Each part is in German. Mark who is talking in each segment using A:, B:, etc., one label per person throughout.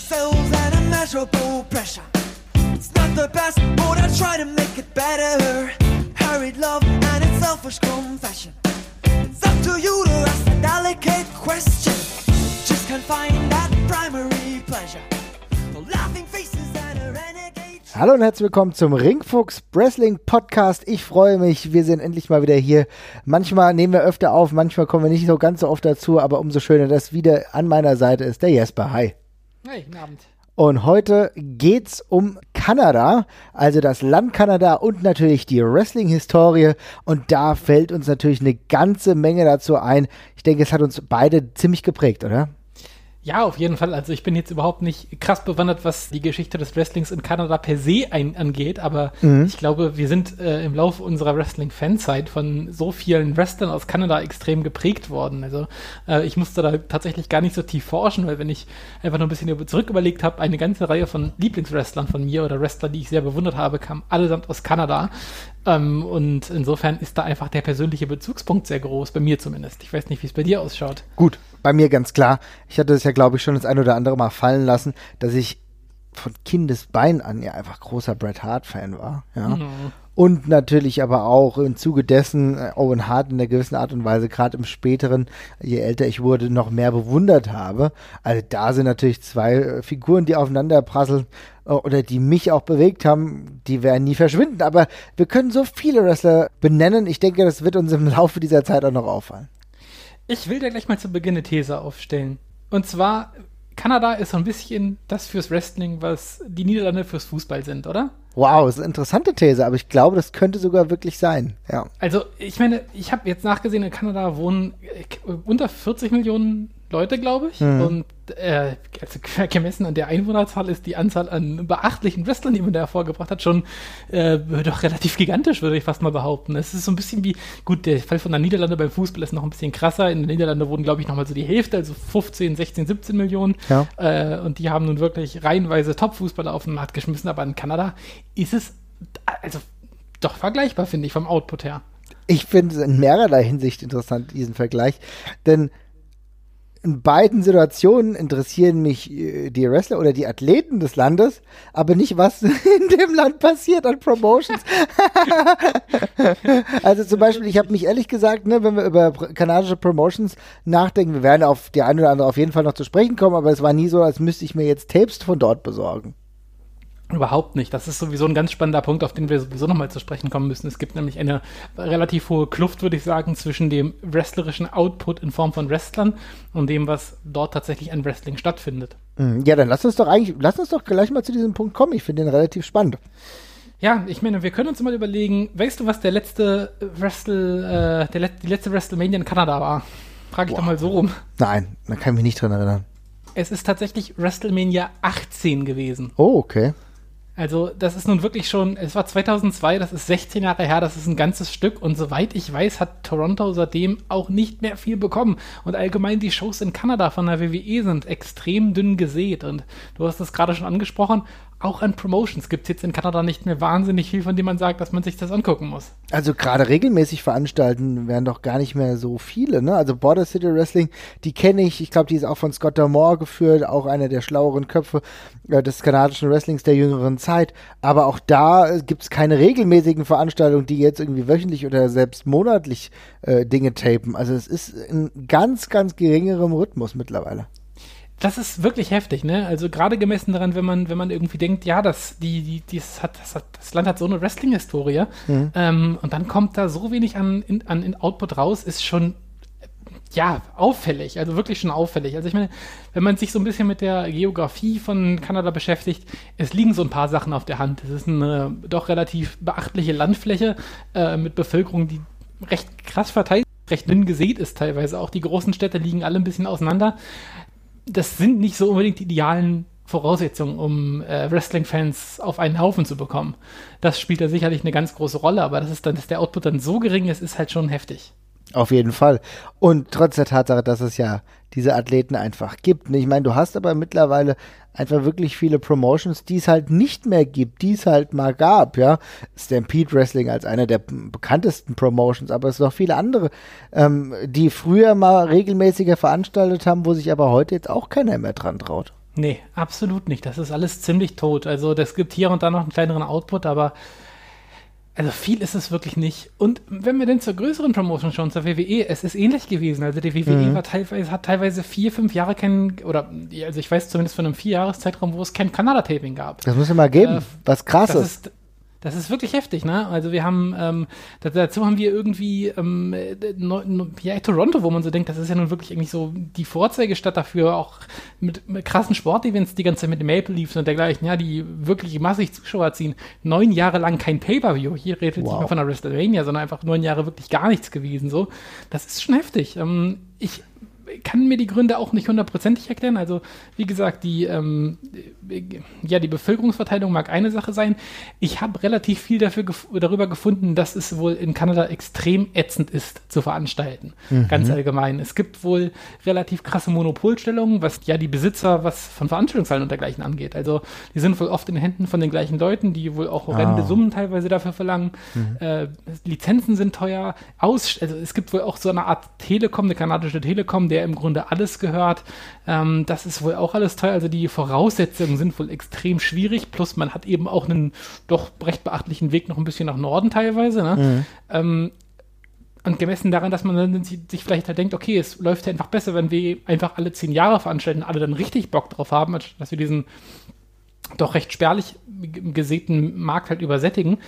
A: yourselves an immeasurable pressure. It's not the best, but I try to make it better. Hurried love and its selfish confession. It's up to you to ask a delicate question. Just can't that primary pleasure. The laughing faces and a renegade.
B: Hallo und herzlich willkommen zum Ringfuchs Wrestling Podcast. Ich freue mich, wir sind endlich mal wieder hier. Manchmal nehmen wir öfter auf, manchmal kommen wir nicht so ganz so oft dazu, aber umso schöner, dass wieder an meiner Seite ist der Jesper. Hi.
C: Hey, guten Abend.
B: Und heute geht's um Kanada, also das Land Kanada und natürlich die Wrestling-Historie. Und da fällt uns natürlich eine ganze Menge dazu ein. Ich denke, es hat uns beide ziemlich geprägt, oder?
C: Ja, auf jeden Fall. Also ich bin jetzt überhaupt nicht krass bewandert, was die Geschichte des Wrestlings in Kanada per se ein, angeht, aber ich glaube, wir sind äh, im Laufe unserer Wrestling-Fanzeit von so vielen Wrestlern aus Kanada extrem geprägt worden. Also äh, ich musste da tatsächlich gar nicht so tief forschen, weil wenn ich einfach nur ein bisschen zurück überlegt habe, eine ganze Reihe von Lieblingswrestlern von mir oder Wrestler, die ich sehr bewundert habe, kamen allesamt aus Kanada. Ähm, und insofern ist da einfach der persönliche Bezugspunkt sehr groß, bei mir zumindest. Ich weiß nicht, wie es bei dir ausschaut.
B: Gut, bei mir ganz klar. Ich hatte es ja, glaube ich, schon das ein oder andere Mal fallen lassen, dass ich von Kindesbein an ja einfach großer Bret Hart-Fan war. Ja. Und natürlich aber auch im Zuge dessen äh, Owen Hart in einer gewissen Art und Weise, gerade im späteren, je älter ich wurde, noch mehr bewundert habe. Also da sind natürlich zwei äh, Figuren, die aufeinander prasseln äh, oder die mich auch bewegt haben, die werden nie verschwinden. Aber wir können so viele Wrestler benennen. Ich denke, das wird uns im Laufe dieser Zeit auch noch auffallen.
C: Ich will dir gleich mal zu Beginn eine These aufstellen. Und zwar, Kanada ist so ein bisschen das fürs Wrestling, was die Niederlande fürs Fußball sind, oder?
B: Wow, das ist eine interessante These, aber ich glaube, das könnte sogar wirklich sein. Ja.
C: Also, ich meine, ich habe jetzt nachgesehen, in Kanada wohnen äh, unter 40 Millionen Leute, glaube ich. Und äh, also gemessen an der Einwohnerzahl ist die Anzahl an beachtlichen Wrestlern, die man da hervorgebracht hat, schon äh, doch relativ gigantisch, würde ich fast mal behaupten. Es ist so ein bisschen wie, gut, der Fall von der Niederlande beim Fußball ist noch ein bisschen krasser. In den Niederlanden wurden, glaube ich, nochmal so die Hälfte, also 15, 16, 17 Millionen.
B: Ja.
C: Äh, und die haben nun wirklich reihenweise Top-Fußballer auf den Markt geschmissen. Aber in Kanada ist es also doch vergleichbar, finde ich, vom Output her.
B: Ich finde es in mehrerlei Hinsicht interessant, diesen Vergleich. Denn in beiden Situationen interessieren mich äh, die Wrestler oder die Athleten des Landes, aber nicht, was in dem Land passiert an Promotions. also zum Beispiel, ich habe mich ehrlich gesagt, ne, wenn wir über kanadische Promotions nachdenken, wir werden auf die eine oder andere auf jeden Fall noch zu sprechen kommen, aber es war nie so, als müsste ich mir jetzt Tapes von dort besorgen.
C: Überhaupt nicht. Das ist sowieso ein ganz spannender Punkt, auf den wir sowieso nochmal zu sprechen kommen müssen. Es gibt nämlich eine relativ hohe Kluft, würde ich sagen, zwischen dem wrestlerischen Output in Form von Wrestlern und dem, was dort tatsächlich an Wrestling stattfindet.
B: Hm, Ja, dann lass uns doch eigentlich, lass uns doch gleich mal zu diesem Punkt kommen. Ich finde den relativ spannend.
C: Ja, ich meine, wir können uns mal überlegen, weißt du, was der letzte Wrestle, äh, der let die letzte WrestleMania in Kanada war? Frage ich doch mal so rum.
B: Nein, da kann ich mich nicht dran erinnern.
C: Es ist tatsächlich WrestleMania 18 gewesen.
B: Oh, okay.
C: Also, das ist nun wirklich schon, es war 2002, das ist 16 Jahre her, das ist ein ganzes Stück und soweit ich weiß, hat Toronto seitdem auch nicht mehr viel bekommen. Und allgemein die Shows in Kanada von der WWE sind extrem dünn gesät und du hast es gerade schon angesprochen, auch an Promotions gibt es jetzt in Kanada nicht mehr wahnsinnig viel, von dem man sagt, dass man sich das angucken muss.
B: Also gerade regelmäßig veranstalten werden doch gar nicht mehr so viele, ne? Also Border City Wrestling, die kenne ich. Ich glaube, die ist auch von Scott Damore geführt, auch einer der schlaueren Köpfe äh, des kanadischen Wrestlings der jüngeren Zeit. Aber auch da äh, gibt es keine regelmäßigen Veranstaltungen, die jetzt irgendwie wöchentlich oder selbst monatlich äh, Dinge tapen. Also es ist in ganz, ganz geringerem Rhythmus mittlerweile.
C: Das ist wirklich heftig, ne? Also gerade gemessen daran, wenn man, wenn man irgendwie denkt, ja, das, die, die, dies hat, das, hat, das Land hat so eine Wrestling-Historie ähm, und dann kommt da so wenig an, in, an in Output raus, ist schon ja, auffällig, also wirklich schon auffällig. Also ich meine, wenn man sich so ein bisschen mit der Geografie von Kanada beschäftigt, es liegen so ein paar Sachen auf der Hand. Es ist eine doch relativ beachtliche Landfläche äh, mit Bevölkerung, die recht krass verteilt, recht dünn gesät ist teilweise. Auch die großen Städte liegen alle ein bisschen auseinander. Das sind nicht so unbedingt die idealen Voraussetzungen, um äh, Wrestling-Fans auf einen Haufen zu bekommen. Das spielt da sicherlich eine ganz große Rolle, aber das ist dann, dass der Output dann so gering ist, ist halt schon heftig.
B: Auf jeden Fall. Und trotz der Tatsache, dass es ja diese Athleten einfach gibt. Und Ich meine, du hast aber mittlerweile einfach wirklich viele Promotions, die es halt nicht mehr gibt, die es halt mal gab, ja. Stampede Wrestling als einer der bekanntesten Promotions, aber es sind noch viele andere, ähm, die früher mal regelmäßiger veranstaltet haben, wo sich aber heute jetzt auch keiner mehr dran traut.
C: Nee, absolut nicht. Das ist alles ziemlich tot. Also das gibt hier und da noch einen kleineren Output, aber also viel ist es wirklich nicht. Und wenn wir denn zur größeren Promotion schauen, zur WWE, es ist ähnlich gewesen. Also die WWE mhm. war teilweise, hat teilweise vier, fünf Jahre kein, oder also ich weiß zumindest von einem vier Jahreszeitraum, wo es kein Kanada-Taping gab.
B: Das muss es mal geben, äh, was krass ist.
C: ist. Das ist wirklich heftig, ne? Also wir haben, ähm, dazu haben wir irgendwie, ähm, ja, Toronto, wo man so denkt, das ist ja nun wirklich irgendwie so die Vorzeigestadt dafür, auch mit, mit krassen Sportevents die ganze Zeit mit Maple Leafs und dergleichen, ja, die wirklich massig Zuschauer ziehen. Neun Jahre lang kein Pay-Per-View. Hier redet wow. nicht mehr von der WrestleMania, sondern einfach neun Jahre wirklich gar nichts gewesen, so. Das ist schon heftig. Ähm, ich kann mir die Gründe auch nicht hundertprozentig erklären. Also, wie gesagt, die, ähm, ja, die Bevölkerungsverteilung mag eine Sache sein. Ich habe relativ viel dafür gef darüber gefunden, dass es wohl in Kanada extrem ätzend ist zu veranstalten. Mhm. Ganz allgemein. Es gibt wohl relativ krasse Monopolstellungen, was ja die Besitzer was von Veranstaltungshallen und dergleichen angeht. Also, die sind wohl oft in den Händen von den gleichen Leuten, die wohl auch horrende oh. Summen teilweise dafür verlangen. Mhm. Äh, Lizenzen sind teuer. Aus also, es gibt wohl auch so eine Art Telekom, eine kanadische Telekom, der im Grunde alles gehört. Ähm, das ist wohl auch alles teuer. Also die Voraussetzungen sind wohl extrem schwierig. Plus man hat eben auch einen doch recht beachtlichen Weg noch ein bisschen nach Norden teilweise. Ne? Mhm. Ähm, und gemessen daran, dass man dann sich vielleicht halt denkt, okay, es läuft ja einfach besser, wenn wir einfach alle zehn Jahre veranstalten, alle dann richtig Bock drauf haben, dass wir diesen doch recht spärlich gesäten Markt halt übersättigen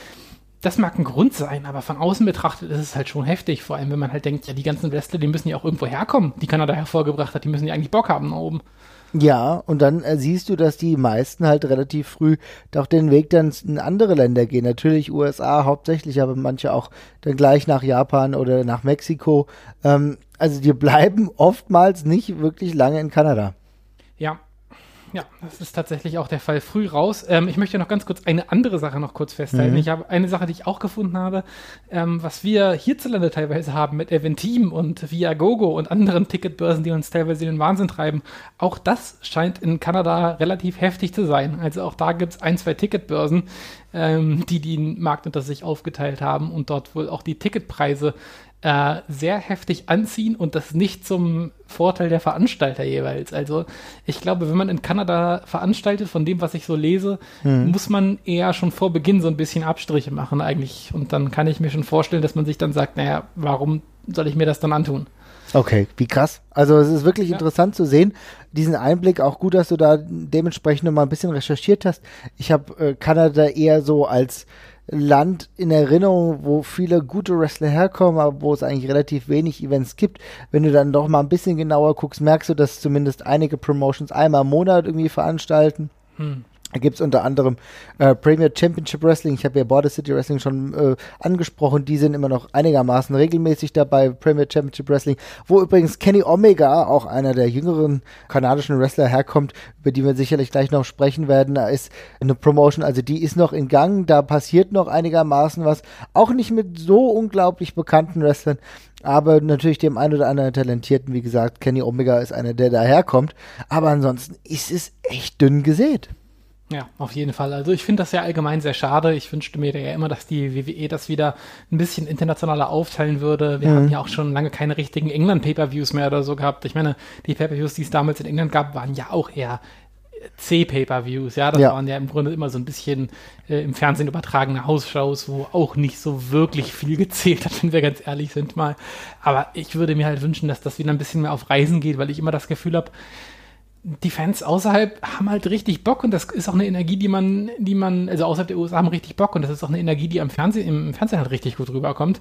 C: das mag ein Grund sein, aber von außen betrachtet ist es halt schon heftig, vor allem wenn man halt denkt, ja, die ganzen Wrestler, die müssen ja auch irgendwo herkommen, die Kanada hervorgebracht hat, die müssen ja eigentlich Bock haben nach oben.
B: Ja, und dann äh, siehst du, dass die meisten halt relativ früh doch den Weg dann in andere Länder gehen. Natürlich USA hauptsächlich, aber manche auch dann gleich nach Japan oder nach Mexiko. Ähm, also die bleiben oftmals nicht wirklich lange in Kanada.
C: Ja, das ist tatsächlich auch der Fall. Früh raus. Ähm, ich möchte noch ganz kurz eine andere Sache noch kurz festhalten. Mhm. Ich habe eine Sache, die ich auch gefunden habe, ähm, was wir hierzulande teilweise haben mit Eventim und Viagogo und anderen Ticketbörsen, die uns teilweise in den Wahnsinn treiben. Auch das scheint in Kanada relativ heftig zu sein. Also auch da gibt es ein, zwei Ticketbörsen, ähm, die den Markt unter sich aufgeteilt haben und dort wohl auch die Ticketpreise äh, sehr heftig anziehen und das nicht zum Vorteil der Veranstalter jeweils. Also ich glaube, wenn man in Kanada veranstaltet, von dem, was ich so lese, hm. muss man eher schon vor Beginn so ein bisschen Abstriche machen eigentlich. Und dann kann ich mir schon vorstellen, dass man sich dann sagt, naja, warum soll ich mir das dann antun?
B: Okay, wie krass. Also es ist wirklich ja. interessant zu sehen, diesen Einblick. Auch gut, dass du da dementsprechend noch mal ein bisschen recherchiert hast. Ich habe äh, Kanada eher so als Land in Erinnerung, wo viele gute Wrestler herkommen, aber wo es eigentlich relativ wenig Events gibt. Wenn du dann doch mal ein bisschen genauer guckst, merkst du, dass zumindest einige Promotions einmal im Monat irgendwie veranstalten. Hm. Da gibt es unter anderem äh, Premier Championship Wrestling. Ich habe ja Border City Wrestling schon äh, angesprochen. Die sind immer noch einigermaßen regelmäßig dabei. Premier Championship Wrestling, wo übrigens Kenny Omega, auch einer der jüngeren kanadischen Wrestler, herkommt, über die wir sicherlich gleich noch sprechen werden. Da ist eine Promotion, also die ist noch in Gang. Da passiert noch einigermaßen was. Auch nicht mit so unglaublich bekannten Wrestlern, aber natürlich dem einen oder anderen Talentierten, wie gesagt, Kenny Omega ist einer, der daherkommt. Aber ansonsten ist es echt dünn gesät.
C: Ja, auf jeden Fall. Also ich finde das ja allgemein sehr schade. Ich wünschte mir ja immer, dass die WWE das wieder ein bisschen internationaler aufteilen würde. Wir mhm. haben ja auch schon lange keine richtigen England-Pay-Per-Views mehr oder so gehabt. Ich meine, die Pay-Per-Views, die es damals in England gab, waren ja auch eher C-Pay-Per-Views, ja, das ja. waren ja im Grunde immer so ein bisschen äh, im Fernsehen übertragene Hausshows, wo auch nicht so wirklich viel gezählt hat, wenn wir ganz ehrlich sind mal. Aber ich würde mir halt wünschen, dass das wieder ein bisschen mehr auf Reisen geht, weil ich immer das Gefühl habe, die Fans außerhalb haben halt richtig Bock und das ist auch eine Energie, die man, die man, also außerhalb der USA haben richtig Bock und das ist auch eine Energie, die am Fernsehen, im Fernsehen halt richtig gut rüberkommt.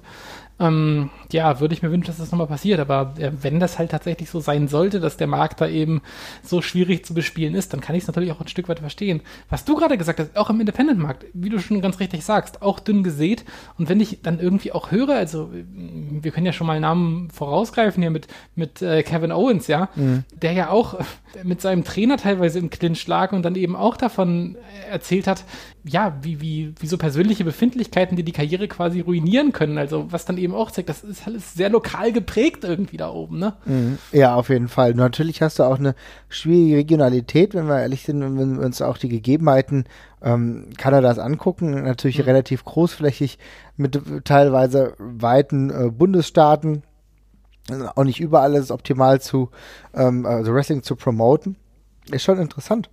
C: Ähm, ja, würde ich mir wünschen, dass das nochmal passiert, aber äh, wenn das halt tatsächlich so sein sollte, dass der Markt da eben so schwierig zu bespielen ist, dann kann ich es natürlich auch ein Stück weit verstehen. Was du gerade gesagt hast, auch im Independent-Markt, wie du schon ganz richtig sagst, auch dünn gesät und wenn ich dann irgendwie auch höre, also wir können ja schon mal Namen vorausgreifen hier mit, mit äh, Kevin Owens, ja, mhm. der ja auch mit seinem Trainer teilweise im Clinch lag und dann eben auch davon erzählt hat, ja, wie, wie, wie so persönliche Befindlichkeiten, die die Karriere quasi ruinieren können. Also was dann eben auch zeigt, das ist alles sehr lokal geprägt irgendwie da oben, ne?
B: Mhm. Ja, auf jeden Fall. Natürlich hast du auch eine schwierige Regionalität, wenn wir ehrlich sind, wenn wir uns auch die Gegebenheiten ähm, Kanadas angucken. Natürlich mhm. relativ großflächig mit teilweise weiten äh, Bundesstaaten. Auch nicht überall ist es optimal zu, ähm, also Wrestling zu promoten. ist schon interessant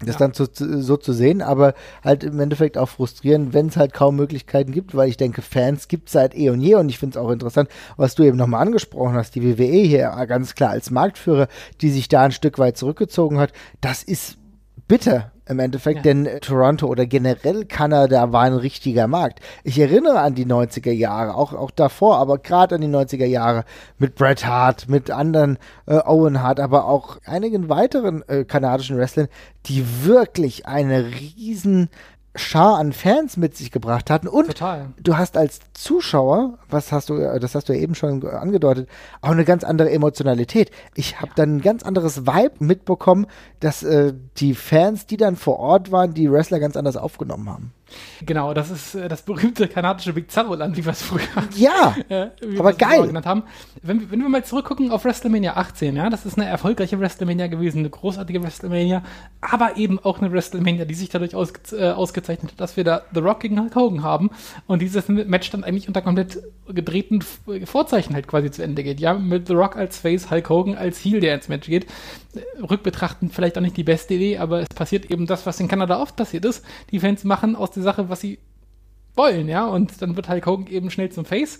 B: das ja. dann so, so zu sehen, aber halt im Endeffekt auch frustrierend, wenn es halt kaum Möglichkeiten gibt, weil ich denke, Fans gibt es seit eh und je und ich finde es auch interessant, was du eben nochmal angesprochen hast, die WWE hier ganz klar als Marktführer, die sich da ein Stück weit zurückgezogen hat, das ist bitter im Endeffekt, ja. denn Toronto oder generell Kanada war ein richtiger Markt. Ich erinnere an die 90er Jahre, auch, auch davor, aber gerade an die 90er Jahre mit Bret Hart, mit anderen äh, Owen Hart, aber auch einigen weiteren äh, kanadischen Wrestlern, die wirklich eine riesen Schar an Fans mit sich gebracht hatten. Und Total. du hast als Zuschauer, was hast du, äh, das hast du ja eben schon angedeutet, auch eine ganz andere Emotionalität. Ich habe dann ein ganz anderes Vibe mitbekommen, dass äh, die Fans, die dann vor Ort waren, die Wrestler ganz anders aufgenommen haben.
C: Genau, das ist äh, das berühmte kanadische Bizarro-Land, wie wir es früher
B: ja, äh, aber geil.
C: genannt haben. Wenn, wenn, wir mal zurückgucken auf WrestleMania 18, ja, das ist eine erfolgreiche WrestleMania gewesen, eine großartige WrestleMania, aber eben auch eine WrestleMania, die sich dadurch aus, äh, ausgezeichnet hat, dass wir da The Rock gegen Hulk Hogan haben und dieses Match dann eigentlich unter komplett gedrehten Vorzeichen halt quasi zu Ende geht. Ja, mit The Rock als Face, Hulk Hogan als Heel, der ins Match geht. Rückbetrachtend vielleicht auch nicht die beste Idee, aber es passiert eben das, was in Kanada oft passiert ist. Die Fans machen aus der Sache, was sie wollen, ja, und dann wird Hulk Hogan eben schnell zum Face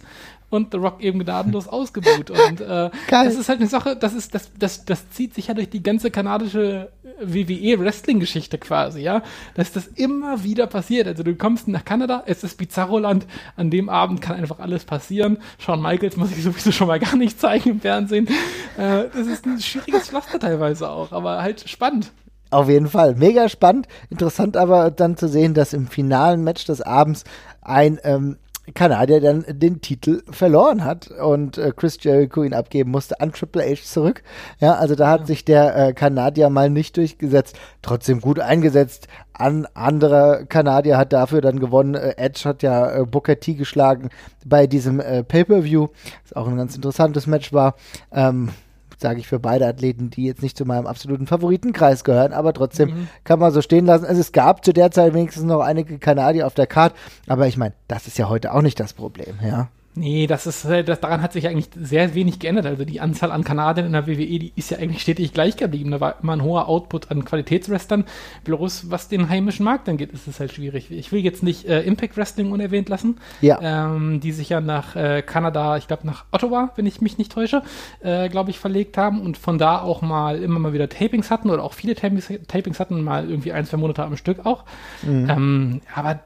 C: und The Rock eben gnadenlos ausgebuht. Und äh, das ist halt eine Sache, das ist, das, das, das zieht sich ja durch die ganze kanadische WWE-Wrestling-Geschichte quasi, ja. Dass das immer wieder passiert. Also du kommst nach Kanada, es ist Bizarro-Land, an dem Abend kann einfach alles passieren. Shawn Michaels muss ich sowieso schon mal gar nicht zeigen im Fernsehen. Äh, das ist ein schwieriges Pflaster teilweise auch, aber halt spannend.
B: Auf jeden Fall. Mega spannend. Interessant aber dann zu sehen, dass im finalen Match des Abends ein ähm, Kanadier dann den Titel verloren hat und äh, Chris Jericho ihn abgeben musste an Triple H zurück. Ja, also da hat ja. sich der äh, Kanadier mal nicht durchgesetzt, trotzdem gut eingesetzt. Ein anderer Kanadier hat dafür dann gewonnen. Äh, Edge hat ja äh, Booker T geschlagen bei diesem äh, Pay-per-View, was auch ein ganz interessantes Match war. Ähm, sage ich für beide Athleten, die jetzt nicht zu meinem absoluten Favoritenkreis gehören, aber trotzdem mhm. kann man so stehen lassen. Also es gab zu der Zeit wenigstens noch einige Kanadier auf der Karte, aber ich meine, das ist ja heute auch nicht das Problem, ja.
C: Nee, das ist, äh, das, daran hat sich eigentlich sehr wenig geändert. Also die Anzahl an Kanadiern in der WWE, die ist ja eigentlich stetig gleich geblieben. Da war immer ein hoher Output an Qualitätswrestlern. Bloß was den heimischen Markt angeht, ist es halt schwierig. Ich will jetzt nicht äh, Impact Wrestling unerwähnt lassen,
B: ja.
C: ähm, die sich ja nach äh, Kanada, ich glaube nach Ottawa, wenn ich mich nicht täusche, äh, glaube ich, verlegt haben und von da auch mal immer mal wieder Tapings hatten oder auch viele Tapings, Tapings hatten, mal irgendwie ein, zwei Monate am Stück auch. Mhm. Ähm, aber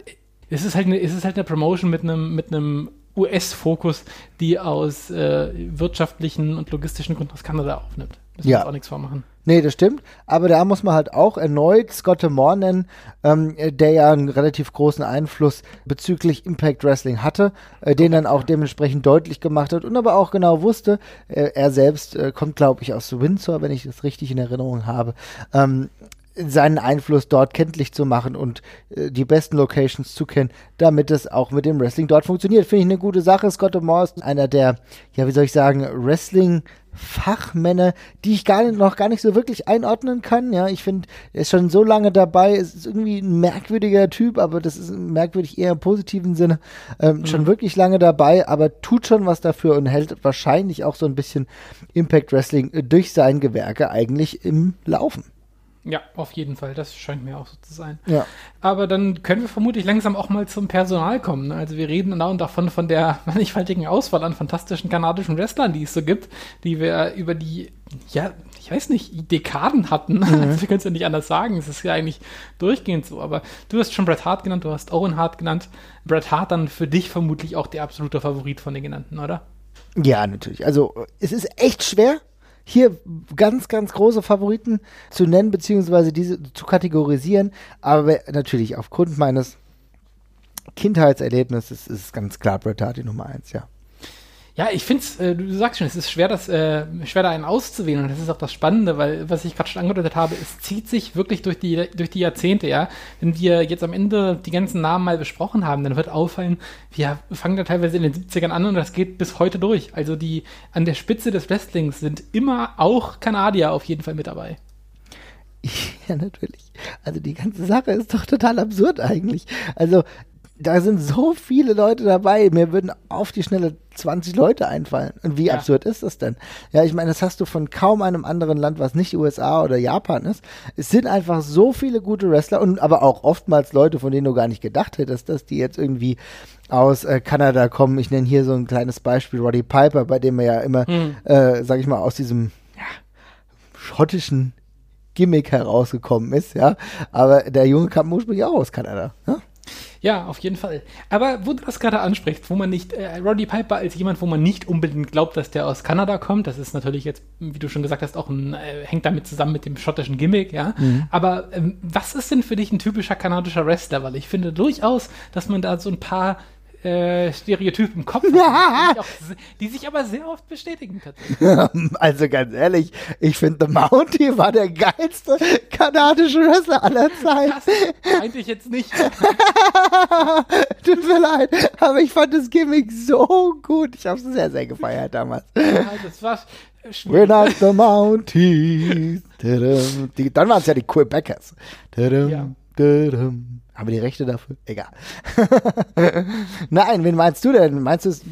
C: es ist halt eine, es ist halt eine Promotion mit einem, mit einem US-Fokus, die aus äh, wirtschaftlichen und logistischen Gründen aus Kanada aufnimmt.
B: Müssen ja. wir uns auch nichts vormachen. Nee, das stimmt. Aber da muss man halt auch erneut Scott Moore nennen, ähm, der ja einen relativ großen Einfluss bezüglich Impact Wrestling hatte, äh, den dann auch dementsprechend deutlich gemacht hat und aber auch genau wusste, äh, er selbst äh, kommt, glaube ich, aus Windsor, wenn ich das richtig in Erinnerung habe, ähm, seinen Einfluss dort kenntlich zu machen und äh, die besten Locations zu kennen, damit es auch mit dem Wrestling dort funktioniert. Finde ich eine gute Sache. Scott Moore ist einer der, ja, wie soll ich sagen, Wrestling Fachmänner, die ich gar nicht, noch gar nicht so wirklich einordnen kann. Ja, ich finde, er ist schon so lange dabei, es ist irgendwie ein merkwürdiger Typ, aber das ist merkwürdig eher im positiven Sinne. Ähm, mhm. Schon wirklich lange dabei, aber tut schon was dafür und hält wahrscheinlich auch so ein bisschen Impact Wrestling durch sein Gewerke eigentlich im Laufen.
C: Ja, auf jeden Fall. Das scheint mir auch so zu sein.
B: Ja.
C: Aber dann können wir vermutlich langsam auch mal zum Personal kommen. Also wir reden da und davon von der mannigfaltigen Auswahl an fantastischen kanadischen Wrestlern, die es so gibt, die wir über die, ja, ich weiß nicht, Dekaden hatten. Mhm. Also wir können es ja nicht anders sagen. Es ist ja eigentlich durchgehend so. Aber du hast schon Bret Hart genannt, du hast Owen Hart genannt. Bret Hart dann für dich vermutlich auch der absolute Favorit von den genannten, oder?
B: Ja, natürlich. Also es ist echt schwer, hier ganz, ganz große Favoriten zu nennen, beziehungsweise diese zu kategorisieren. Aber natürlich aufgrund meines Kindheitserlebnisses ist es ganz klar Bret Hart die Nummer eins, ja.
C: Ja, ich finde es, äh, du sagst schon, es ist schwer, das, äh, schwer da einen auszuwählen und das ist auch das Spannende, weil, was ich gerade schon angedeutet habe, es zieht sich wirklich durch die, durch die Jahrzehnte, ja. Wenn wir jetzt am Ende die ganzen Namen mal besprochen haben, dann wird auffallen, wir fangen da teilweise in den 70ern an und das geht bis heute durch. Also die, an der Spitze des Wrestlings sind immer auch Kanadier auf jeden Fall mit dabei.
B: Ja, natürlich. Also die ganze Sache ist doch total absurd eigentlich. Also da sind so viele Leute dabei. Mir würden auf die Schnelle 20 Leute einfallen. Und wie
C: Ja.
B: absurd ist das denn? Ja, ich meine, das hast du von kaum einem anderen Land, was nicht USA oder Japan ist. Es sind einfach so viele gute Wrestler und aber auch oftmals Leute, von denen du gar nicht gedacht hättest, dass die jetzt irgendwie aus äh, Kanada kommen. Ich nenne hier so ein kleines Beispiel, Roddy Piper, bei dem er ja immer, äh, sag ich mal, aus diesem ja, schottischen Gimmick herausgekommen ist, ja. Aber der Junge kam ursprünglich auch aus Kanada. Ja?
C: Ja, auf jeden Fall. Aber wo du das gerade ansprichst, wo man nicht, äh, Roddy Piper als jemand, wo man nicht unbedingt glaubt, dass der aus Kanada kommt, das ist natürlich jetzt, wie du schon gesagt hast, auch ein, äh, hängt damit zusammen mit dem schottischen Gimmick, ja. Aber ähm, was ist denn für dich ein typischer kanadischer Wrestler? Weil ich finde durchaus, dass man da so ein paar äh, Stereotypen im Kopf hat, die, auch, die sich aber sehr oft bestätigen tatsächlich.
B: Also ganz ehrlich, ich finde The Mountie war der geilste kanadische Wrestler aller Zeiten.
C: Das meinte ich jetzt nicht.
B: Tut mir leid, aber ich fand das Gimmick so gut. Ich habe es sehr, sehr gefeiert damals.
C: Ja, das war
B: We're not the Mounties. Dann waren es ja die Quebecers.
C: Ja.
B: Wir die Rechte dafür? Egal. Nein, wen meinst du denn? Meinst du es?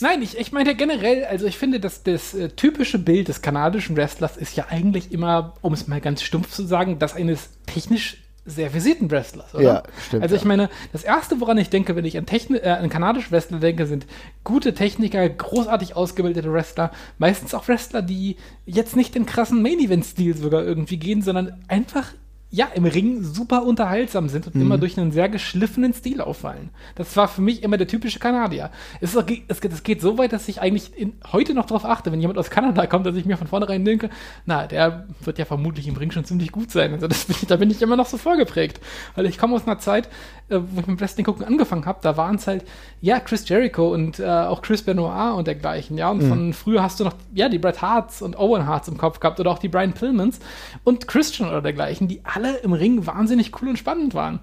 C: Nein, ich, ich meine generell, also ich finde, dass das äh, typische Bild des kanadischen Wrestlers ist ja eigentlich immer, um es mal ganz stumpf zu sagen, das eines technisch sehr versierten Wrestlers, oder?
B: Ja, stimmt,
C: Also ich
B: ja.
C: meine, das erste, woran ich denke, wenn ich an, Techni äh, an kanadische Wrestler denke, sind gute Techniker, großartig ausgebildete Wrestler, meistens auch Wrestler, die jetzt nicht den krassen Main-Event-Stil sogar irgendwie gehen, sondern einfach ja, im Ring super unterhaltsam sind und
B: Mhm.
C: immer durch einen sehr geschliffenen Stil auffallen. Das war für mich immer der typische Kanadier. Es, ist auch, es, geht- es geht so weit, dass ich eigentlich in, heute noch darauf achte, wenn jemand aus Kanada kommt, dass ich mir von vornherein denke, na, der wird ja vermutlich im Ring schon ziemlich gut sein. Also das bin ich, da bin ich immer noch so vorgeprägt. Weil ich komme aus einer Zeit, äh, wo ich mit Wrestling gucken angefangen habe, da waren es halt, ja, Chris Jericho und äh, auch Chris Benoit und dergleichen, ja. Und von früher hast du noch, ja, die Bret Harts und Owen Harts im Kopf gehabt oder auch die Brian Pillmans und Christian oder dergleichen, die alle im Ring wahnsinnig cool und spannend waren.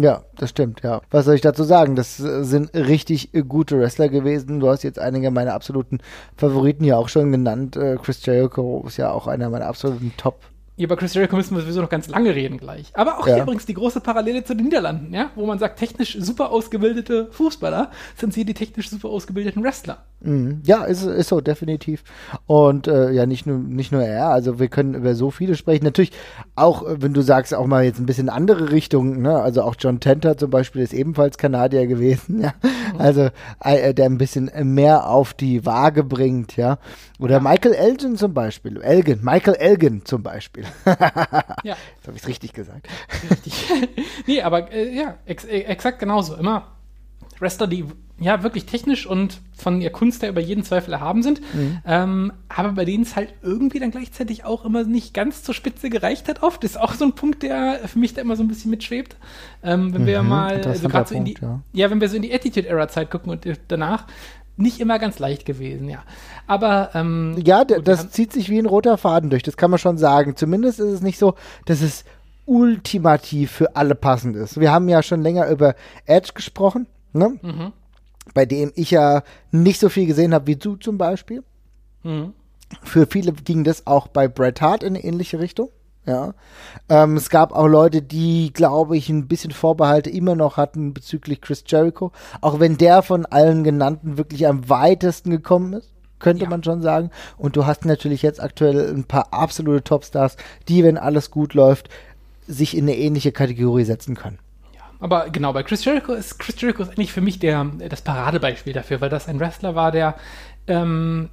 B: Ja, das stimmt, ja. Was soll ich dazu sagen? Das äh, sind richtig äh, gute Wrestler gewesen. Du hast jetzt einige meiner absoluten Favoriten ja auch schon genannt. Äh, Chris Jericho ist ja auch einer meiner absoluten Top.
C: Über Chris Jericho müssen wir sowieso noch ganz lange reden gleich. Aber auch
B: Ja.
C: hier übrigens die große Parallele zu den Niederlanden, ja, wo man sagt, technisch super ausgebildete Fußballer sind sie die technisch super ausgebildeten Wrestler.
B: Mhm. Ja, ist, ist so, definitiv. Und äh, ja, nicht nur, nicht nur er, also wir können über so viele sprechen. Natürlich auch, äh, wenn du sagst, auch mal jetzt ein bisschen andere Richtungen, ne? Also auch John Tenter zum Beispiel ist ebenfalls Kanadier gewesen, ja. Also äh, der ein bisschen mehr auf die Waage bringt, ja. Oder Michael Elgin zum Beispiel. Elgin, Michael Elgin zum Beispiel.
C: Ja,
B: Jetzt habe ich es richtig gesagt.
C: richtig. nee, aber äh, ja, ex äh, exakt genauso. Immer Wrestler, die ja wirklich technisch und von ihr Kunst her über jeden Zweifel erhaben sind, ähm, aber bei denen es halt irgendwie dann gleichzeitig auch immer nicht ganz zur Spitze gereicht hat. Oft ist auch so ein Punkt, der für mich da immer so ein bisschen mitschwebt. Ähm, wenn wir mal, also
B: interessanter
C: gerade so in die,
B: Punkt,
C: ja. wenn wir so in die Attitude-Era-Zeit gucken und danach, nicht immer ganz leicht gewesen, ja. Aber ähm,
B: Ja,
C: gut,
B: das zieht sich wie ein roter Faden durch, das kann man schon sagen. Zumindest ist es nicht so, dass es ultimativ für alle passend ist. Wir haben ja schon länger über Edge gesprochen, ne?
C: Mhm.
B: bei dem ich ja nicht so viel gesehen habe wie du zum Beispiel.
C: Mhm.
B: Für viele ging das auch bei Bret Hart in eine ähnliche Richtung. Ja. Ähm, es gab auch Leute, die, glaube ich, ein bisschen Vorbehalte immer noch hatten bezüglich Chris Jericho. Auch wenn der von allen genannten wirklich am weitesten gekommen ist, könnte
C: Ja.
B: man schon sagen. Und du hast natürlich jetzt aktuell ein paar absolute Topstars, die, wenn alles gut läuft, sich in eine ähnliche Kategorie setzen können.
C: Ja, aber genau, bei Chris Jericho ist Chris Jericho ist eigentlich für mich der, das Paradebeispiel dafür, weil das ein Wrestler war, der ähm,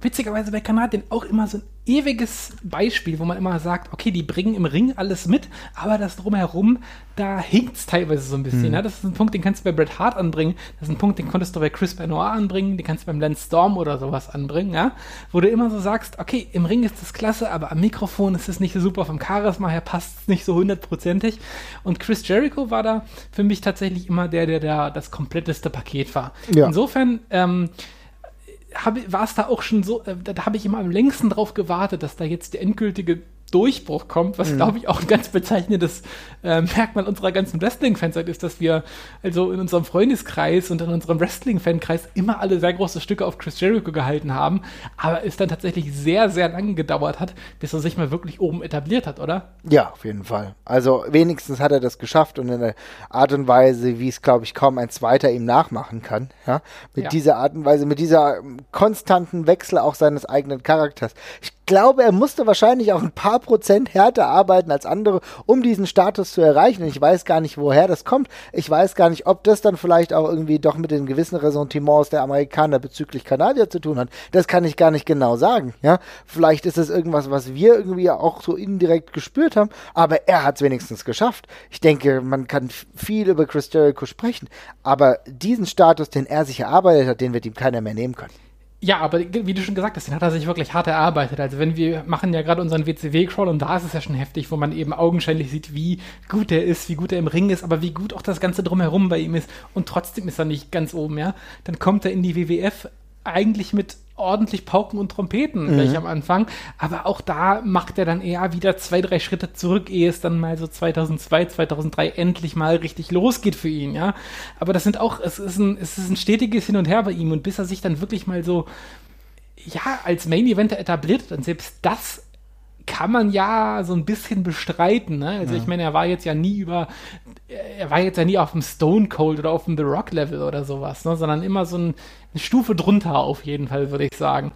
C: witzigerweise bei Kanadien auch immer so ein ewiges Beispiel, wo man immer sagt, okay, die bringen im Ring alles mit, aber das drumherum, da hinkt es teilweise so ein bisschen. Ja? Das ist ein Punkt, den kannst du bei Bret Hart anbringen, das ist ein Punkt, den konntest du bei Chris Benoit anbringen, den kannst du beim Lance Storm oder sowas anbringen, ja? wo du immer so sagst, okay, im Ring ist das klasse, aber am Mikrofon ist es nicht so super, vom Charisma her passt es nicht so hundertprozentig. Und Chris Jericho war da für mich tatsächlich immer der, der da das kompletteste Paket war.
B: Ja.
C: Insofern, ähm, war es da auch schon so, äh, da, da habe ich immer am längsten drauf gewartet, dass da jetzt die endgültige Durchbruch kommt, was, mhm. glaube ich, auch ein ganz bezeichnendes äh, Merkmal unserer ganzen Wrestling-Fanzeit ist, dass wir also in unserem Freundeskreis und in unserem Wrestling-Fankreis immer alle sehr große Stücke auf Chris Jericho gehalten haben, aber es dann tatsächlich sehr, sehr lange gedauert hat, bis er sich mal wirklich oben etabliert hat, oder?
B: Ja, auf jeden Fall. Also wenigstens hat er das geschafft und in einer Art und Weise, wie es, glaube ich, kaum ein Zweiter ihm nachmachen kann. Ja? Mit ja. dieser Art und Weise, mit dieser konstanten Wechsel auch seines eigenen Charakters. Ich glaube, er musste wahrscheinlich auch ein paar Prozent härter arbeiten als andere, um diesen Status zu erreichen. Und ich weiß gar nicht, woher das kommt. Ich weiß gar nicht, ob das dann vielleicht auch irgendwie doch mit den gewissen Ressentiments der Amerikaner bezüglich Kanadier zu tun hat. Das kann ich gar nicht genau sagen. Ja, vielleicht ist es irgendwas, was wir irgendwie auch so indirekt gespürt haben. Aber er hat es wenigstens geschafft. Ich denke, man kann viel über Chris Jericho sprechen. Aber diesen Status, den er sich erarbeitet hat, den wird ihm keiner mehr nehmen können.
C: Ja, aber wie du schon gesagt hast, den hat er sich wirklich hart erarbeitet. Also wenn wir machen ja gerade unseren WCW-Crawl und da ist es ja schon heftig, wo man eben augenscheinlich sieht, wie gut er ist, wie gut er im Ring ist, aber wie gut auch das Ganze drumherum bei ihm ist. Und trotzdem ist er nicht ganz oben, ja. Dann kommt er in die WWF eigentlich mit ordentlich Pauken und Trompeten mhm. gleich am Anfang. Aber auch da macht er dann eher wieder zwei, drei Schritte zurück, ehe es dann mal so 2002, 2003 endlich mal richtig losgeht für ihn, ja. Aber das sind auch, es ist ein, es ist ein stetiges Hin und Her bei ihm und bis er sich dann wirklich mal so, ja, als Main Eventer etabliert und selbst das kann man ja so ein bisschen bestreiten. Ne? Also ja. ich meine, er war jetzt ja nie über, er war jetzt ja nie auf dem Stone Cold oder auf dem The Rock Level oder sowas, ne? sondern immer so ein, eine Stufe drunter auf jeden Fall, würde ich sagen.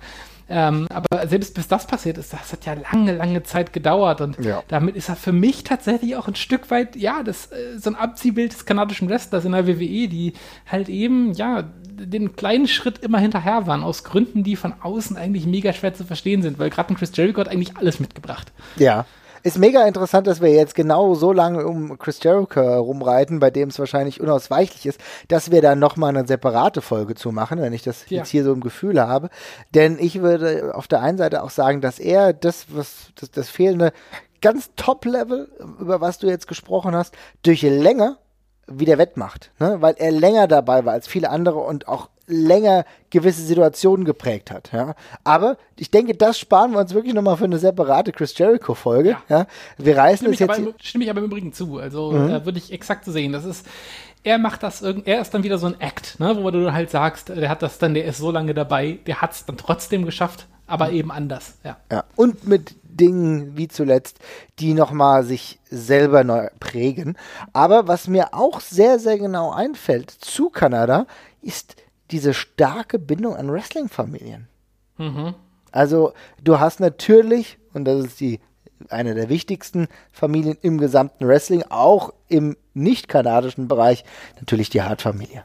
C: Ähm, aber selbst bis das passiert ist, das hat ja lange, lange Zeit gedauert und ja. damit ist er für mich tatsächlich auch ein Stück weit, ja, das, äh, so ein Abziehbild des kanadischen Wrestlers in der WWE, die halt eben, ja, den kleinen Schritt immer hinterher waren, aus Gründen, die von außen eigentlich mega schwer zu verstehen sind, weil gerade ein Chris Jericho hat eigentlich alles mitgebracht.
B: Ja. Ist mega interessant, dass wir jetzt genau so lange um Chris Jericho rumreiten, bei dem es wahrscheinlich unausweichlich ist, dass wir da nochmal eine separate Folge zu machen, wenn ich das ja. jetzt hier so im Gefühl habe. Denn ich würde auf der einen Seite auch sagen, dass er das, was, das, das fehlende ganz Top-Level, über was du jetzt gesprochen hast, durch länger wieder wettmacht, ne? weil er länger dabei war als viele andere und auch länger gewisse Situationen geprägt hat. Ja? Aber ich denke, das sparen wir uns wirklich nochmal für eine separate Chris Jericho-Folge. Ja. ja. Wir reißen es jetzt.
C: Aber, stimme ich aber im Übrigen zu. Also mhm. äh, würde ich exakt so sehen. Das ist, er macht das irgendwie, er ist dann wieder so ein Act, ne? wo du halt sagst, der hat das dann, der ist so lange dabei, der hat es dann trotzdem geschafft, aber mhm. eben anders. Ja.
B: ja. Und mit Dingen wie zuletzt, die nochmal sich selber neu prägen. Aber was mir auch sehr, sehr genau einfällt zu Kanada, ist diese starke Bindung an Wrestling-Familien. Mhm. Also du hast natürlich, und das ist die eine der wichtigsten Familien im gesamten Wrestling, auch im nicht-kanadischen Bereich, natürlich die Hart-Familie.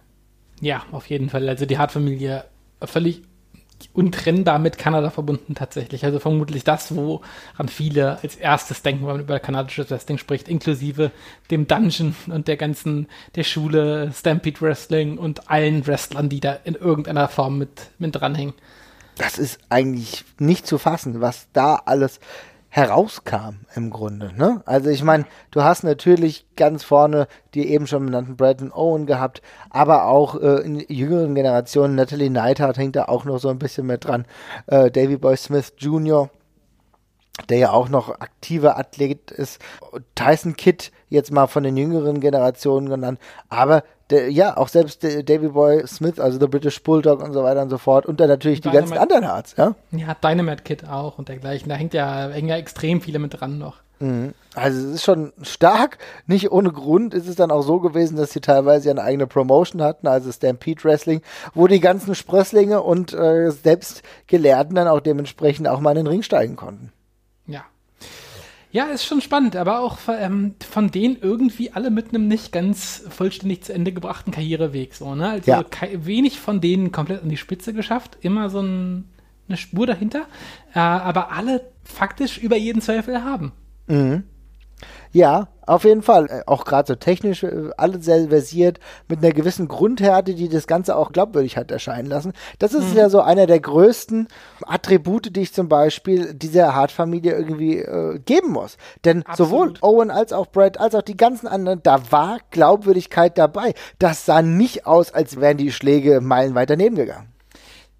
C: Ja, auf jeden Fall. Also die Hart-Familie völlig untrennbar mit Kanada verbunden tatsächlich. Also vermutlich das, woran viele als erstes denken, wenn man über kanadisches Wrestling spricht, inklusive dem Dungeon und der ganzen, der Schule, Stampede Wrestling und allen Wrestlern, die da in irgendeiner Form mit, mit dranhängen.
B: Das ist eigentlich nicht zu fassen, was da alles herauskam im Grunde. Ne? Also ich meine, du hast natürlich ganz vorne die eben schon benannten Brandon Owen gehabt, aber auch äh, in jüngeren Generationen, Natalie Neidhart hängt da auch noch so ein bisschen mit dran, äh, Davy Boy Smith Jr., der ja auch noch aktiver Athlet ist, Tyson Kidd jetzt mal von den jüngeren Generationen genannt, aber der, ja, auch selbst der Davy Boy Smith, also der British Bulldog und so weiter und so fort. Und dann natürlich die ganzen anderen Arts, ja?
C: Ja, Dynamite Kid auch und dergleichen. Da hängt ja, hängen ja extrem viele mit dran noch.
B: Mhm. Also es ist schon stark. Nicht ohne Grund ist es dann auch so gewesen, dass sie teilweise eine eigene Promotion hatten, also Stampede Wrestling, wo die ganzen Sprösslinge und äh, selbst Gelehrten dann auch dementsprechend auch mal in den Ring steigen konnten.
C: Ja. Ist schon spannend, aber auch ähm, von denen irgendwie alle mit einem nicht ganz vollständig zu Ende gebrachten Karriereweg. So, ne? Also ja. wenig von denen komplett an die Spitze geschafft, immer so ein, eine Spur dahinter, äh, aber alle faktisch über jeden Zweifel haben.
B: Mhm. Ja, auf jeden Fall. Äh, auch gerade so technisch, äh, alles sehr versiert, mit einer gewissen Grundhärte, die das Ganze auch glaubwürdig hat erscheinen lassen. Das ist mhm. ja so einer der größten Attribute, die ich zum Beispiel dieser Hart-Familie irgendwie äh, geben muss. Denn Absolut. sowohl Owen als auch Brad, als auch die ganzen anderen, da war Glaubwürdigkeit dabei. Das sah nicht aus, als wären die Schläge meilenweit daneben gegangen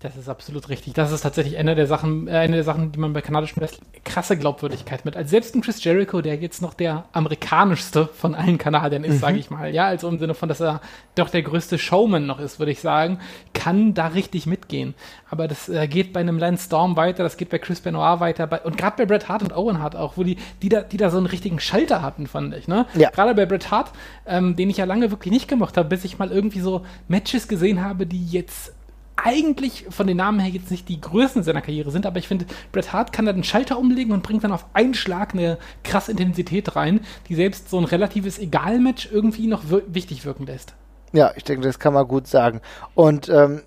C: Das ist absolut richtig. Das ist tatsächlich eine der Sachen, äh, eine der Sachen, die man bei kanadischen Wrestling krasse Glaubwürdigkeit mit. Also selbst ein Chris Jericho, der jetzt noch der amerikanischste von allen Kanadiern ist, mhm. sage ich mal, ja, also im Sinne von, dass er doch der größte Showman noch ist, würde ich sagen, kann da richtig mitgehen. Aber das äh, geht bei einem Lance Storm weiter, das geht bei Chris Benoit weiter, bei, und gerade bei Bret Hart und Owen Hart auch, wo die, die da, die da so einen richtigen Schalter hatten, fand ich, ne? Ja. Gerade bei Bret Hart, ähm, den ich ja lange wirklich nicht gemocht habe, bis ich mal irgendwie so Matches gesehen habe, die jetzt eigentlich von den Namen her jetzt nicht die Größen seiner Karriere sind, aber ich finde, Bret Hart kann da den Schalter umlegen und bringt dann auf einen Schlag eine krasse Intensität rein, die selbst so ein relatives Egal-Match irgendwie noch wir wichtig wirken lässt.
B: Ja, ich denke, das kann man gut sagen. Und ähm,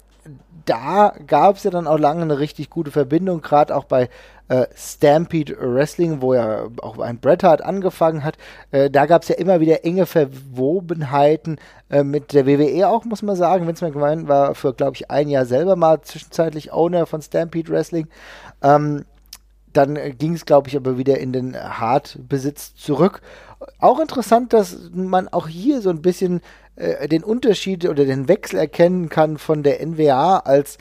B: da gab es ja dann auch lange eine richtig gute Verbindung, gerade auch bei äh, Stampede Wrestling, wo ja auch ein Bret Hart angefangen hat. Äh, da gab es ja immer wieder enge Verwobenheiten äh, mit der WWE auch, muss man sagen. Vince McMahon war für, glaube ich, ein Jahr selber mal zwischenzeitlich Owner von Stampede Wrestling. Ähm, dann ging es, glaube ich, aber wieder in den Hart-Besitz zurück. Auch interessant, dass man auch hier so ein bisschen äh, den Unterschied oder den Wechsel erkennen kann von der NWA als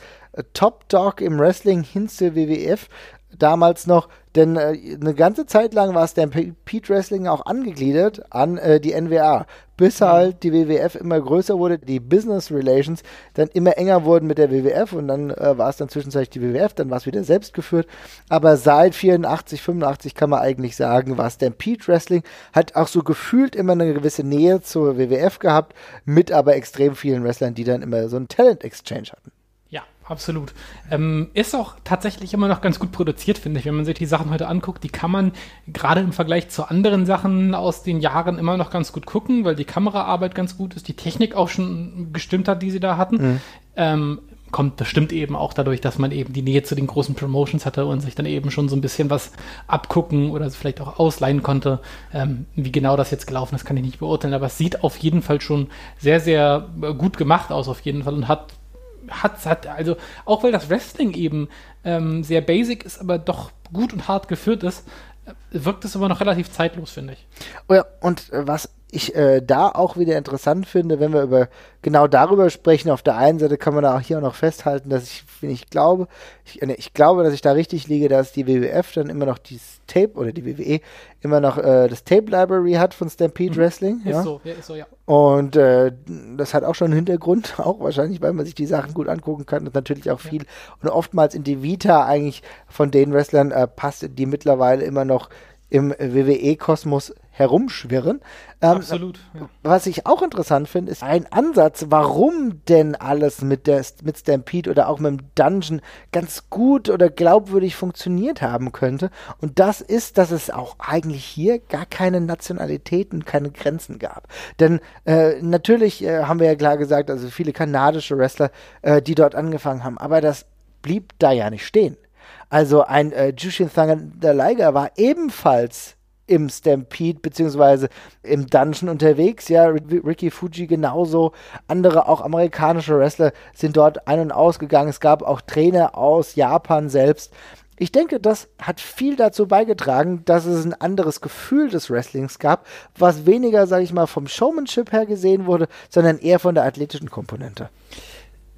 B: Top Dog im Wrestling hin zur WWF damals noch, denn äh, eine ganze Zeit lang war Stampede Wrestling auch angegliedert an äh, die NWA, bis mhm. halt die WWF immer größer wurde, die Business Relations dann immer enger wurden mit der WWF und dann äh, war es dann zwischenzeitlich die WWF, dann war es wieder selbst geführt. Aber seit 84, 85 kann man eigentlich sagen, war Stampede Wrestling, hat auch so gefühlt immer eine gewisse Nähe zur WWF gehabt, mit aber extrem vielen Wrestlern, die dann immer so einen Talent Exchange hatten
C: absolut. Ähm, ist auch tatsächlich immer noch ganz gut produziert, finde ich. Wenn man sich die Sachen heute anguckt, die kann man gerade im Vergleich zu anderen Sachen aus den Jahren immer noch ganz gut gucken, weil die Kameraarbeit ganz gut ist, die Technik auch schon gestimmt hat, die sie da hatten. Mhm. Ähm, kommt bestimmt eben auch dadurch, dass man eben die Nähe zu den großen Promotions hatte und sich dann eben schon so ein bisschen was abgucken oder vielleicht auch ausleihen konnte. Ähm, wie genau das jetzt gelaufen ist, kann ich nicht beurteilen, aber es sieht auf jeden Fall schon sehr, sehr gut gemacht aus, auf jeden Fall und hat hat, hat, also auch weil das Wrestling eben ähm, sehr basic ist, aber doch gut und hart geführt ist, äh, wirkt es aber noch relativ zeitlos, finde ich.
B: Oh ja, und äh, was ich äh, da auch wieder interessant finde, wenn wir über genau darüber sprechen. Auf der einen Seite kann man da auch hier auch noch festhalten, dass ich, wenn ich glaube, ich, ne, ich glaube, dass ich da richtig liege, dass die WWF dann immer noch dieses Tape oder die WWE immer noch äh, das Tape Library hat von Stampede mhm. Wrestling. Ist ja? so, ja, ist so, ja. Und äh, das hat auch schon einen Hintergrund, auch wahrscheinlich, weil man sich die Sachen gut angucken kann und natürlich auch viel ja. und oftmals in die Vita eigentlich von den Wrestlern äh, passt, die mittlerweile immer noch im WWE-Kosmos herumschwirren.
C: Ähm, Absolut. Ja.
B: Was ich auch interessant finde, ist ein Ansatz, warum denn alles mit, der, mit Stampede oder auch mit dem Dungeon ganz gut oder glaubwürdig funktioniert haben könnte. Und das ist, dass es auch eigentlich hier gar keine Nationalitäten, keine Grenzen gab. Denn äh, natürlich äh, haben wir ja klar gesagt, also viele kanadische Wrestler, äh, die dort angefangen haben, aber das blieb da ja nicht stehen. Also ein äh, Jushin Thunder Liger war ebenfalls im Stampede beziehungsweise im Dungeon unterwegs. Ja, Ricky Fuji genauso. Andere, auch amerikanische Wrestler sind dort ein- und ausgegangen. Es gab auch Trainer aus Japan selbst. Ich denke, das hat viel dazu beigetragen, dass es ein anderes Gefühl des Wrestlings gab, was weniger, sage ich mal, vom Showmanship her gesehen wurde, sondern eher von der athletischen Komponente.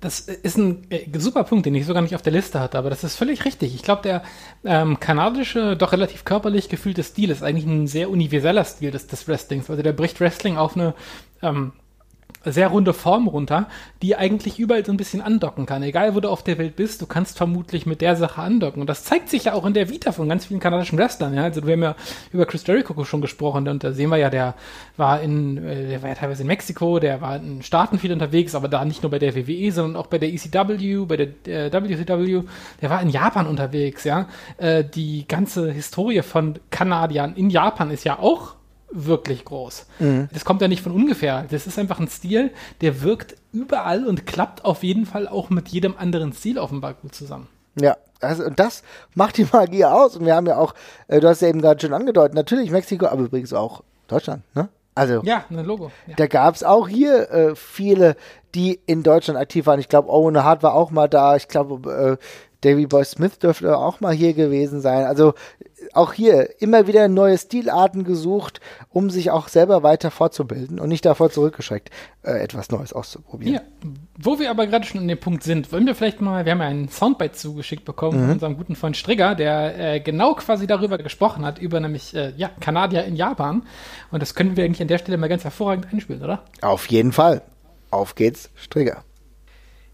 C: Das ist ein äh, super Punkt, den ich sogar nicht auf der Liste hatte, aber das ist völlig richtig. Ich glaube, der ähm, kanadische, doch relativ körperlich gefühlte Stil ist eigentlich ein sehr universeller Stil des, des Wrestlings. Also der bricht Wrestling auf eine ähm, sehr runde Form runter, die eigentlich überall so ein bisschen andocken kann. Egal, wo du auf der Welt bist, du kannst vermutlich mit der Sache andocken. Und das zeigt sich ja auch in der Vita von ganz vielen kanadischen Wrestlern. Ja? Also wir haben ja über Chris Jericho schon gesprochen und da sehen wir ja, der war in, äh, der war ja teilweise in Mexiko, der war in Staaten viel unterwegs, aber da nicht nur bei der WWE, sondern auch bei der ECW, bei der äh, WCW. Der war in Japan unterwegs, ja. Äh, die ganze Historie von Kanadiern in Japan ist ja auch wirklich groß. Mhm. Das kommt ja nicht von ungefähr. Das ist einfach ein Stil, der wirkt überall und klappt auf jeden Fall auch mit jedem anderen Stil offenbar gut zusammen.
B: Ja, also und das macht die Magie aus. Und wir haben ja auch, äh, du hast ja eben gerade schon angedeutet, natürlich Mexiko, aber übrigens auch Deutschland, ne? Also,
C: ja, ein Logo. Ja.
B: Da gab es auch hier äh, viele, die in Deutschland aktiv waren. Ich glaube, Owen Hart war auch mal da. Ich glaube, äh, Davy Boy Smith dürfte auch mal hier gewesen sein. Also auch hier immer wieder neue Stilarten gesucht, um sich auch selber weiter fortzubilden und nicht davor zurückgeschreckt, äh, etwas Neues auszuprobieren. Ja,
C: wo wir aber gerade schon an dem Punkt sind, wollen wir vielleicht mal, wir haben ja einen Soundbite zugeschickt bekommen mhm. von unserem guten Freund Strigger, der äh, genau quasi darüber gesprochen hat, über nämlich äh, ja, Kanadier in Japan. Und das können wir eigentlich an der Stelle mal ganz hervorragend einspielen, oder?
B: Auf jeden Fall. Auf geht's, Strigger.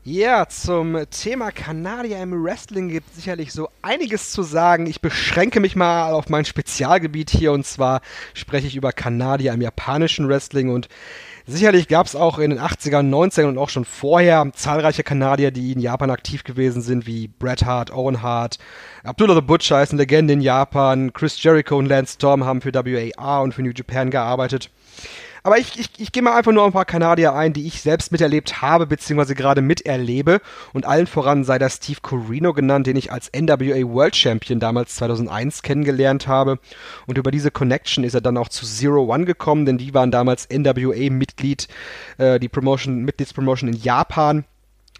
D: Ja, zum Thema Kanadier im Wrestling gibt es sicherlich so einiges zu sagen. Ich beschränke mich mal auf mein Spezialgebiet hier und zwar spreche ich über Kanadier im japanischen Wrestling und sicherlich gab es auch in den 80ern, 90ern und auch schon vorher zahlreiche Kanadier, die in Japan aktiv gewesen sind, wie Bret Hart, Owen Hart, Abdullah the Butcher ist eine Legende in Japan, Chris Jericho und Lance Storm haben für WAR und für New Japan gearbeitet. Aber ich, ich, ich gehe mal einfach nur ein paar Kanadier ein, die ich selbst miterlebt habe, beziehungsweise gerade miterlebe. Und allen voran sei das Steve Corino genannt, den ich als NWA World Champion damals 2001 kennengelernt habe. Und über diese Connection ist er dann auch zu Zero One gekommen, denn die waren damals NWA-Mitglied, äh, die Promotion, Mitgliedspromotion in Japan.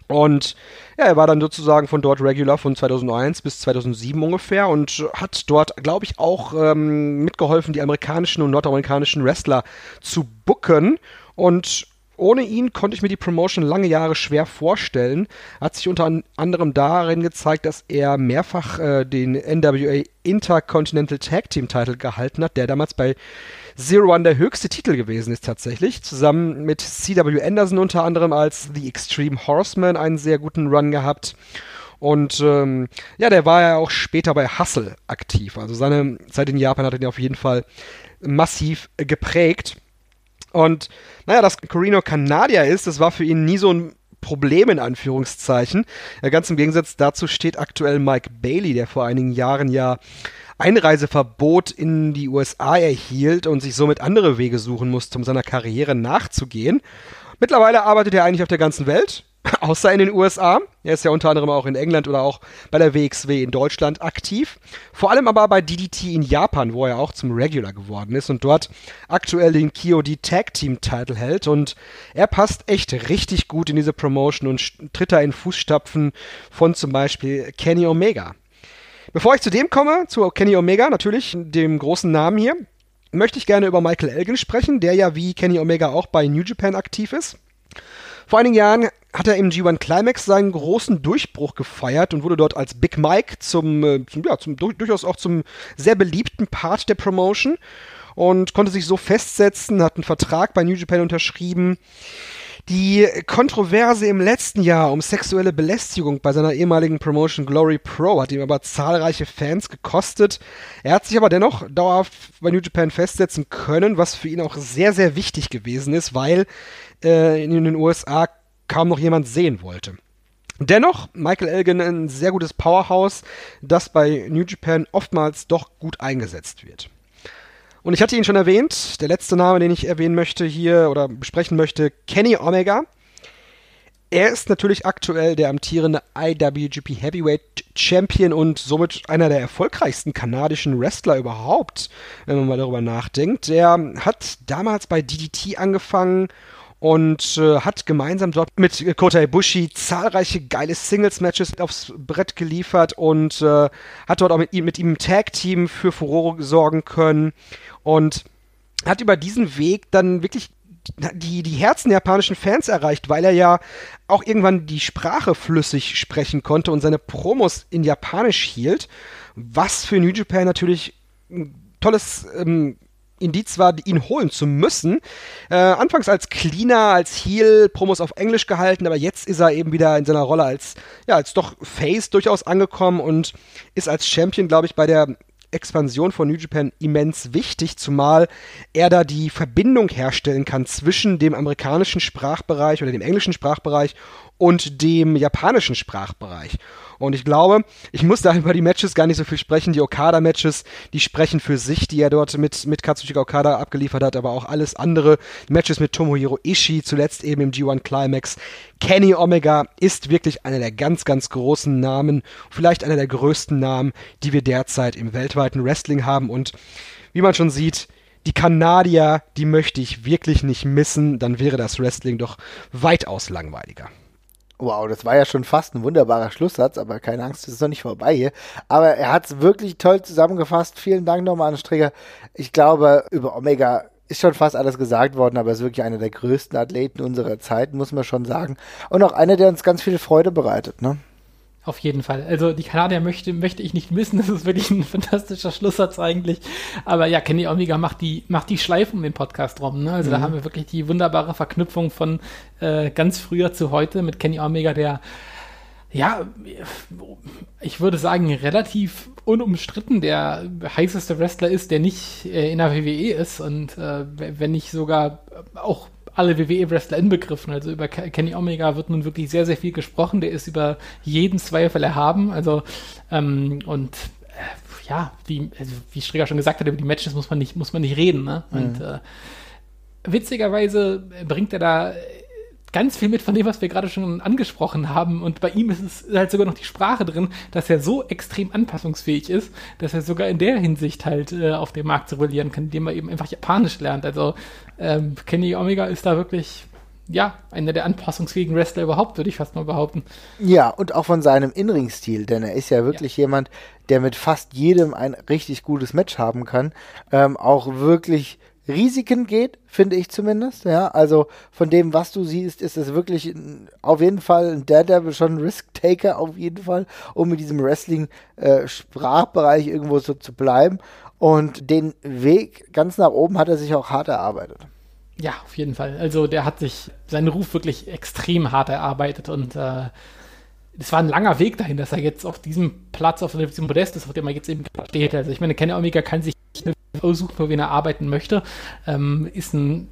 D: Und ja, er war dann sozusagen von dort Regular von 2001 bis 2007 ungefähr und hat dort, glaube ich, auch ähm, mitgeholfen, die amerikanischen und nordamerikanischen Wrestler zu booken. Und ohne ihn konnte ich mir die Promotion lange Jahre schwer vorstellen. Hat sich unter anderem darin gezeigt, dass er mehrfach äh, den NWA Intercontinental Tag Team Title gehalten hat, der damals bei Zero One der höchste Titel gewesen ist tatsächlich. Zusammen mit C.W. Anderson unter anderem als The Extreme Horseman einen sehr guten Run gehabt. Und ähm, ja, der war ja auch später bei Hustle aktiv. Also seine Zeit in Japan hat ihn auf jeden Fall massiv geprägt. Und naja, dass Corino Kanadier ist, das war für ihn nie so ein Problem in Anführungszeichen. Ganz im Gegensatz dazu steht aktuell Mike Bailey, der vor einigen Jahren ja Einreiseverbot in die USA erhielt und sich somit andere Wege suchen musste, um seiner Karriere nachzugehen. Mittlerweile arbeitet er eigentlich auf der ganzen Welt, außer in den USA. Er ist ja unter anderem auch in England oder auch bei der WXW in Deutschland aktiv. Vor allem aber bei DDT in Japan, wo er auch zum Regular geworden ist und dort aktuell den KOD Tag Team Title hält. Und er passt echt richtig gut in diese Promotion und tritt da in Fußstapfen von zum Beispiel Kenny Omega. Bevor ich zu dem komme, zu Kenny Omega, natürlich dem großen Namen hier, möchte ich gerne über Michael Elgin sprechen, der ja wie Kenny Omega auch bei New Japan aktiv ist. Vor einigen Jahren hat er im G1 Climax seinen großen Durchbruch gefeiert und wurde dort als Big Mike zum, äh, zum ja, zum, durchaus auch zum sehr beliebten Part der Promotion und konnte sich so festsetzen, hat einen Vertrag bei New Japan unterschrieben, die Kontroverse im letzten Jahr um sexuelle Belästigung bei seiner ehemaligen Promotion Glory Pro hat ihm aber zahlreiche Fans gekostet. Er hat sich aber dennoch dauerhaft bei New Japan festsetzen können, was für ihn auch sehr, sehr wichtig gewesen ist, weil äh, in den USA kaum noch jemand sehen wollte. Dennoch, Michael Elgin ein sehr gutes Powerhouse, das bei New Japan oftmals doch gut eingesetzt wird. Und ich hatte ihn schon erwähnt, der letzte Name, den ich erwähnen möchte hier oder besprechen möchte, Kenny Omega. Er ist natürlich aktuell der amtierende IWGP Heavyweight Champion und somit einer der erfolgreichsten kanadischen Wrestler überhaupt, wenn man mal darüber nachdenkt. Er hat damals bei DDT angefangen und äh, hat gemeinsam dort mit Kota Ibushi zahlreiche geile Singles-Matches aufs Brett geliefert und äh, hat dort auch mit ihm, mit ihm Tag-Team für Furore sorgen können und hat über diesen Weg dann wirklich die, die Herzen japanischen Fans erreicht, weil er ja auch irgendwann die Sprache flüssig sprechen konnte und seine Promos in Japanisch hielt, was für New Japan natürlich ein tolles ähm, Indiz war, ihn holen zu müssen. Äh, anfangs als Cleaner, als Heel, Promos auf Englisch gehalten, aber jetzt ist er eben wieder in seiner Rolle als, ja, als doch Face durchaus angekommen und ist als Champion, glaube ich, bei der Expansion von New Japan immens wichtig, zumal er da die Verbindung herstellen kann zwischen dem amerikanischen Sprachbereich oder dem englischen Sprachbereich und dem japanischen Sprachbereich. Und ich glaube, ich muss da über die Matches gar nicht so viel sprechen. Die Okada-Matches, die sprechen für sich, die er dort mit, mit Katsushika Okada abgeliefert hat, aber auch alles andere. Matches mit Tomohiro Ishii, zuletzt eben im G1 Climax. Kenny Omega ist wirklich einer der ganz, ganz großen Namen, vielleicht einer der größten Namen, die wir derzeit im weltweiten Wrestling haben. Und wie man schon sieht, die Kanadier, die möchte ich wirklich nicht missen, dann wäre das Wrestling doch weitaus langweiliger.
B: Wow, das war ja schon fast ein wunderbarer Schlusssatz, aber keine Angst, es ist noch nicht vorbei hier. Aber er hat es wirklich toll zusammengefasst. Vielen Dank nochmal an Strigger. Ich glaube, über Omega ist schon fast alles gesagt worden, aber er ist wirklich einer der größten Athleten unserer Zeit, muss man schon sagen. Und auch einer, der uns ganz viel Freude bereitet, ne?
C: Auf jeden Fall. Also die Kanadier möchte, möchte ich nicht missen. Das ist wirklich ein fantastischer Schlusssatz eigentlich. Aber ja, Kenny Omega macht die, macht die Schleife um den Podcast rum. Ne? Also mhm. da haben wir wirklich die wunderbare Verknüpfung von äh, ganz früher zu heute mit Kenny Omega, der ja, ich würde sagen, relativ unumstritten der heißeste Wrestler ist, der nicht äh, in der WWE ist und äh, wenn nicht sogar auch alle WWE-Wrestler inbegriffen. Also über Kenny Omega wird nun wirklich sehr, sehr viel gesprochen. Der ist über jeden Zweifel erhaben. Also, ähm, und äh, ja, die, also wie Strigger schon gesagt hat, über die Matches muss man nicht, muss man nicht reden. Ne? Mhm. Und äh, witzigerweise bringt er da ganz viel mit von dem, was wir gerade schon angesprochen haben. Und bei ihm ist es halt sogar noch die Sprache drin, dass er so extrem anpassungsfähig ist, dass er sogar in der Hinsicht halt äh, auf dem Markt zirkulieren kann, indem er eben einfach Japanisch lernt. Also ähm, Kenny Omega ist da wirklich ja, einer der anpassungsfähigen Wrestler überhaupt, würde ich fast mal behaupten.
B: Ja, und auch von seinem Inring-Stil, denn er ist ja wirklich ja. jemand, der mit fast jedem ein richtig gutes Match haben kann. Ähm, auch wirklich Risiken geht, finde ich zumindest. Ja, also von dem, was du siehst, ist es wirklich auf jeden Fall ein Daredevil, schon ein Risk-Taker auf jeden Fall, um in diesem Wrestling-Sprachbereich äh, irgendwo so zu bleiben. Und den Weg ganz nach oben hat er sich auch hart erarbeitet.
C: Ja, auf jeden Fall. Also der hat sich seinen Ruf wirklich extrem hart erarbeitet und äh, es war ein langer Weg dahin, dass er jetzt auf diesem Platz, auf diesem Podest ist, auf dem er jetzt eben steht. Also ich meine, Kenny Omega kann sich aussuchen, für wen er arbeiten möchte, ähm, ist ein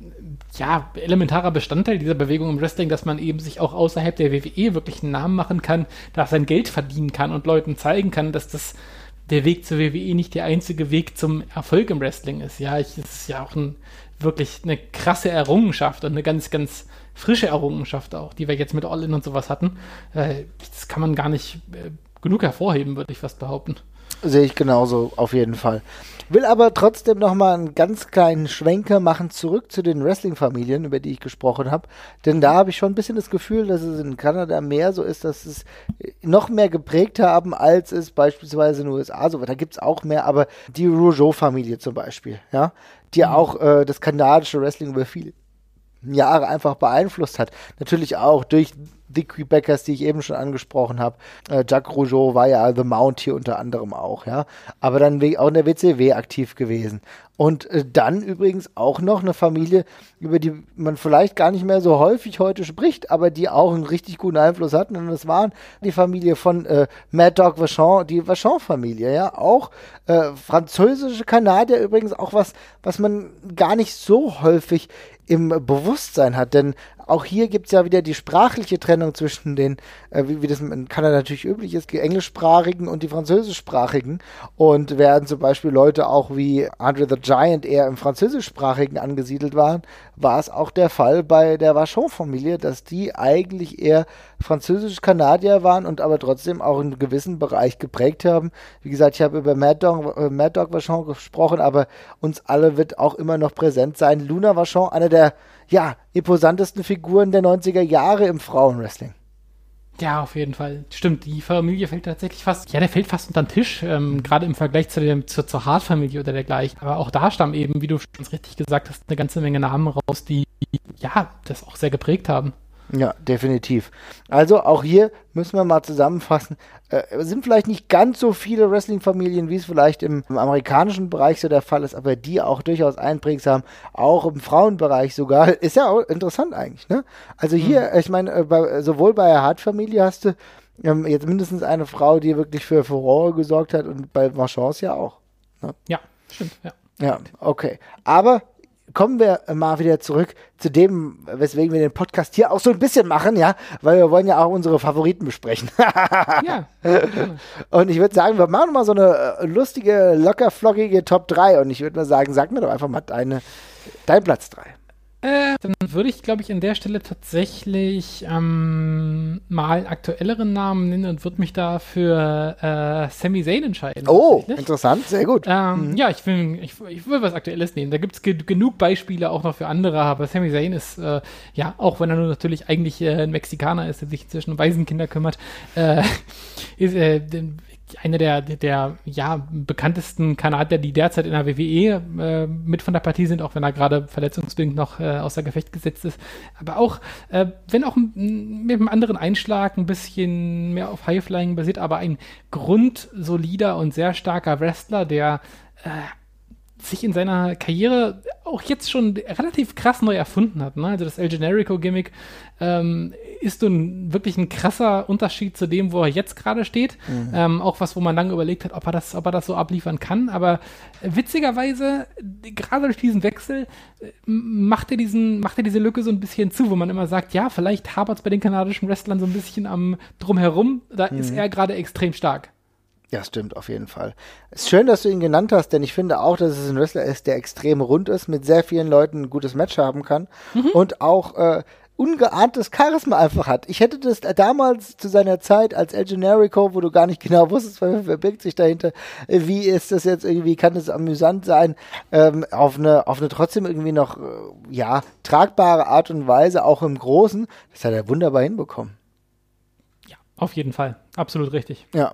C: ja, elementarer Bestandteil dieser Bewegung im Wrestling, dass man eben sich auch außerhalb der WWE wirklich einen Namen machen kann, da sein Geld verdienen kann und Leuten zeigen kann, dass das der Weg zur WWE nicht der einzige Weg zum Erfolg im Wrestling ist. Ja, es ist ja auch ein, wirklich eine krasse Errungenschaft und eine ganz, ganz frische Errungenschaft auch, die wir jetzt mit All-In und sowas hatten. Äh, das kann man gar nicht äh, genug hervorheben, würde ich fast behaupten.
B: Sehe ich genauso, auf jeden Fall. Will aber trotzdem nochmal einen ganz kleinen Schwenker machen zurück zu den Wrestling-Familien, über die ich gesprochen habe. Denn da habe ich schon ein bisschen das Gefühl, dass es in Kanada mehr so ist, dass es noch mehr geprägt haben, als es beispielsweise in den USA so war. Da gibt es auch mehr, aber die Rougeau-Familie zum Beispiel, ja, die auch äh, das kanadische Wrestling über viele Jahre einfach beeinflusst hat. Natürlich auch durch die Quebecers, die ich eben schon angesprochen habe. Äh, Jacques Rougeau war ja The Mount hier unter anderem auch, ja. Aber dann auch in der WCW aktiv gewesen. Und äh, dann übrigens auch noch eine Familie, über die man vielleicht gar nicht mehr so häufig heute spricht, aber die auch einen richtig guten Einfluss hatten. Und das waren die Familie von äh, Mad Dog Vachon, die Vachon-Familie, ja. Auch äh, französische Kanadier übrigens auch was, was man gar nicht so häufig im Bewusstsein hat. Denn auch hier gibt es ja wieder die sprachliche Trennung zwischen den, äh, wie, wie das in Kanada natürlich üblich ist, die englischsprachigen und die französischsprachigen. Und während zum Beispiel Leute auch wie Andre the Giant eher im französischsprachigen angesiedelt waren, war es auch der Fall bei der Vachon-Familie, dass die eigentlich eher französisch-Kanadier waren und aber trotzdem auch einen gewissen Bereich geprägt haben. Wie gesagt, ich habe über Mad Dog, äh, Mad Dog Vachon gesprochen, aber uns alle wird auch immer noch präsent sein. Luna Vachon, einer der ja, imposantesten Figuren der 90er Jahre im Frauenwrestling.
C: Ja, auf jeden Fall. Stimmt, die Familie fällt tatsächlich fast, ja, der fällt fast unter den Tisch, ähm, gerade im Vergleich zu dem, zur, zur Hart-Familie oder dergleichen. Aber auch da stammen eben, wie du schon richtig gesagt hast, eine ganze Menge Namen raus, die, ja, das auch sehr geprägt haben.
B: Ja, definitiv. Also auch hier müssen wir mal zusammenfassen. Äh, sind vielleicht nicht ganz so viele Wrestling-Familien, wie es vielleicht im, im, amerikanischen Bereich so der Fall ist, aber die auch durchaus einprägsam, auch im Frauenbereich sogar. Ist ja auch interessant eigentlich, ne? Also hier, mhm. ich meine, äh, sowohl bei der Hart-Familie hast du ähm, jetzt mindestens eine Frau, die wirklich für Furore gesorgt hat und bei Marchands ja auch.
C: Ne? Ja, stimmt, ja.
B: Ja, okay. Aber kommen wir mal wieder zurück zu dem, weswegen wir den Podcast hier auch so ein bisschen machen, ja, weil wir wollen ja auch unsere Favoriten besprechen. ja. Und ich würde sagen, wir machen mal so eine äh, lustige, locker flockige Top 3 und ich würde mal sagen, sag mir doch einfach mal deine, dein Platz 3.
C: Äh, dann würde ich, glaube ich, an der Stelle tatsächlich ähm, mal einen aktuelleren Namen nennen und würde mich da für äh, Sami Zayn entscheiden.
B: Oh, interessant, sehr gut.
C: Ähm, mhm. Ja, ich will, ich, ich, will was Aktuelles nehmen. Da gibt es ge genug Beispiele auch noch für andere, aber Sami Zayn ist, äh, ja, auch wenn er nur natürlich eigentlich äh, ein Mexikaner ist, der sich zwischen Waisenkinder kümmert, äh, ist, äh, einer der, der, ja, bekanntesten Kanadier, die derzeit in der WWE äh, mit von der Partie sind, auch wenn er gerade verletzungsbedingt noch äh, außer Gefecht gesetzt ist. Aber auch, äh, wenn auch mit einem anderen Einschlag, ein bisschen mehr auf Highflying basiert, aber ein grundsolider und sehr starker Wrestler, der äh, sich in seiner Karriere auch jetzt schon relativ krass neu erfunden hat. Ne? Also das El Generico-Gimmick ähm, ist nun wirklich ein krasser Unterschied zu dem, wo er jetzt gerade steht. Mhm. Ähm, auch was, wo man lange überlegt hat, ob er das, ob er das so abliefern kann. Aber witzigerweise, gerade durch diesen Wechsel, äh, macht er, diesen, macht er diese Lücke so ein bisschen zu, wo man immer sagt, ja, vielleicht hapert es bei den kanadischen Wrestlern so ein bisschen am Drumherum. Da mhm. ist er gerade extrem stark.
B: Ja, stimmt, auf jeden Fall. Es ist schön, dass du ihn genannt hast, denn ich finde auch, dass es ein Wrestler ist, der extrem rund ist, mit sehr vielen Leuten ein gutes Match haben kann mhm. und auch äh, ungeahntes Charisma einfach hat. Ich hätte das damals zu seiner Zeit als El Generico, wo du gar nicht genau wusstest, wer verbirgt sich dahinter, äh, wie ist das jetzt irgendwie, kann das amüsant sein, ähm, auf eine, auf eine trotzdem irgendwie noch, äh, ja, tragbare Art und Weise, auch im Großen, das hat er wunderbar hinbekommen.
C: Ja, auf jeden Fall. Absolut richtig.
B: Ja.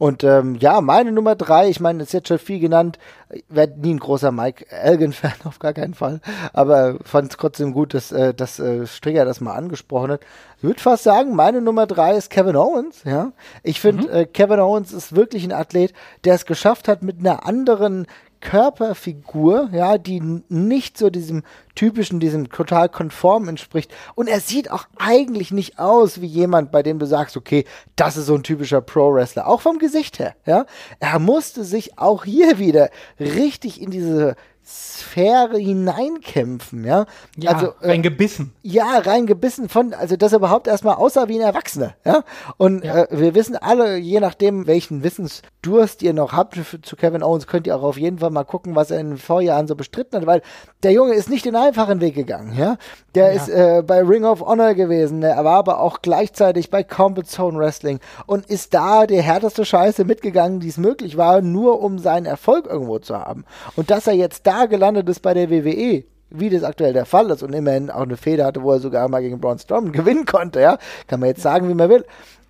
B: Und ähm, ja, meine Nummer drei, ich meine, es ist jetzt schon viel genannt, ich werde nie ein großer Mike Elgin-Fan, auf gar keinen Fall, aber fand es trotzdem gut, dass, äh, dass äh, Stringer das mal angesprochen hat. Ich würde fast sagen, meine Nummer drei ist Kevin Owens, ja. Ich finde, mhm. äh, Kevin Owens ist wirklich ein Athlet, der es geschafft hat, mit einer anderen Körperfigur, ja, die nicht so diesem typischen, diesem total konform entspricht. Und er sieht auch eigentlich nicht aus wie jemand, bei dem du sagst, okay, das ist so ein typischer Pro-Wrestler. Auch vom Gesicht her, ja. Er musste sich auch hier wieder richtig in diese Sphäre hineinkämpfen, ja.
C: Ja, also, äh, reingebissen.
B: Ja, reingebissen von, also dass er überhaupt erstmal aussah wie ein Erwachsener, ja. Und ja. Äh, wir wissen alle, je nachdem, welchen Wissensdurst ihr noch habt zu Kevin Owens, könnt ihr auch auf jeden Fall mal gucken, was er in den Vorjahren so bestritten hat, weil der Junge ist nicht den einfachen Weg gegangen, ja. Der ja. ist äh, bei Ring of Honor gewesen, er war aber auch gleichzeitig bei Combat Zone Wrestling und ist da die härteste Scheiße mitgegangen, die es möglich war, nur um seinen Erfolg irgendwo zu haben. Und dass er jetzt da gelandet ist bei der WWE, wie das aktuell der Fall ist und immerhin auch eine Feder hatte, wo er sogar mal gegen Braun Strowman gewinnen konnte, ja, kann man jetzt sagen, wie man will,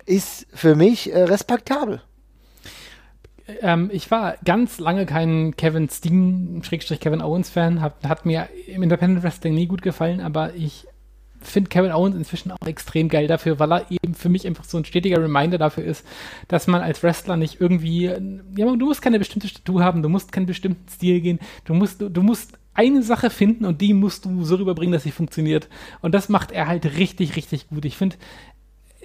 B: ist für mich äh, respektabel.
C: Ähm, ich war ganz lange kein Kevin Steen, Schrägstrich Kevin Owens Fan, hat, hat mir im Independent Wrestling nie gut gefallen, aber ich finde Kevin Owens inzwischen auch extrem geil dafür, weil er eben für mich einfach so ein stetiger Reminder dafür ist, dass man als Wrestler nicht irgendwie, ja, du musst keine bestimmte Statue haben, du musst keinen bestimmten Stil gehen, du musst, du, du musst eine Sache finden und die musst du so rüberbringen, dass sie funktioniert. Und das macht er halt richtig, richtig gut. Ich finde,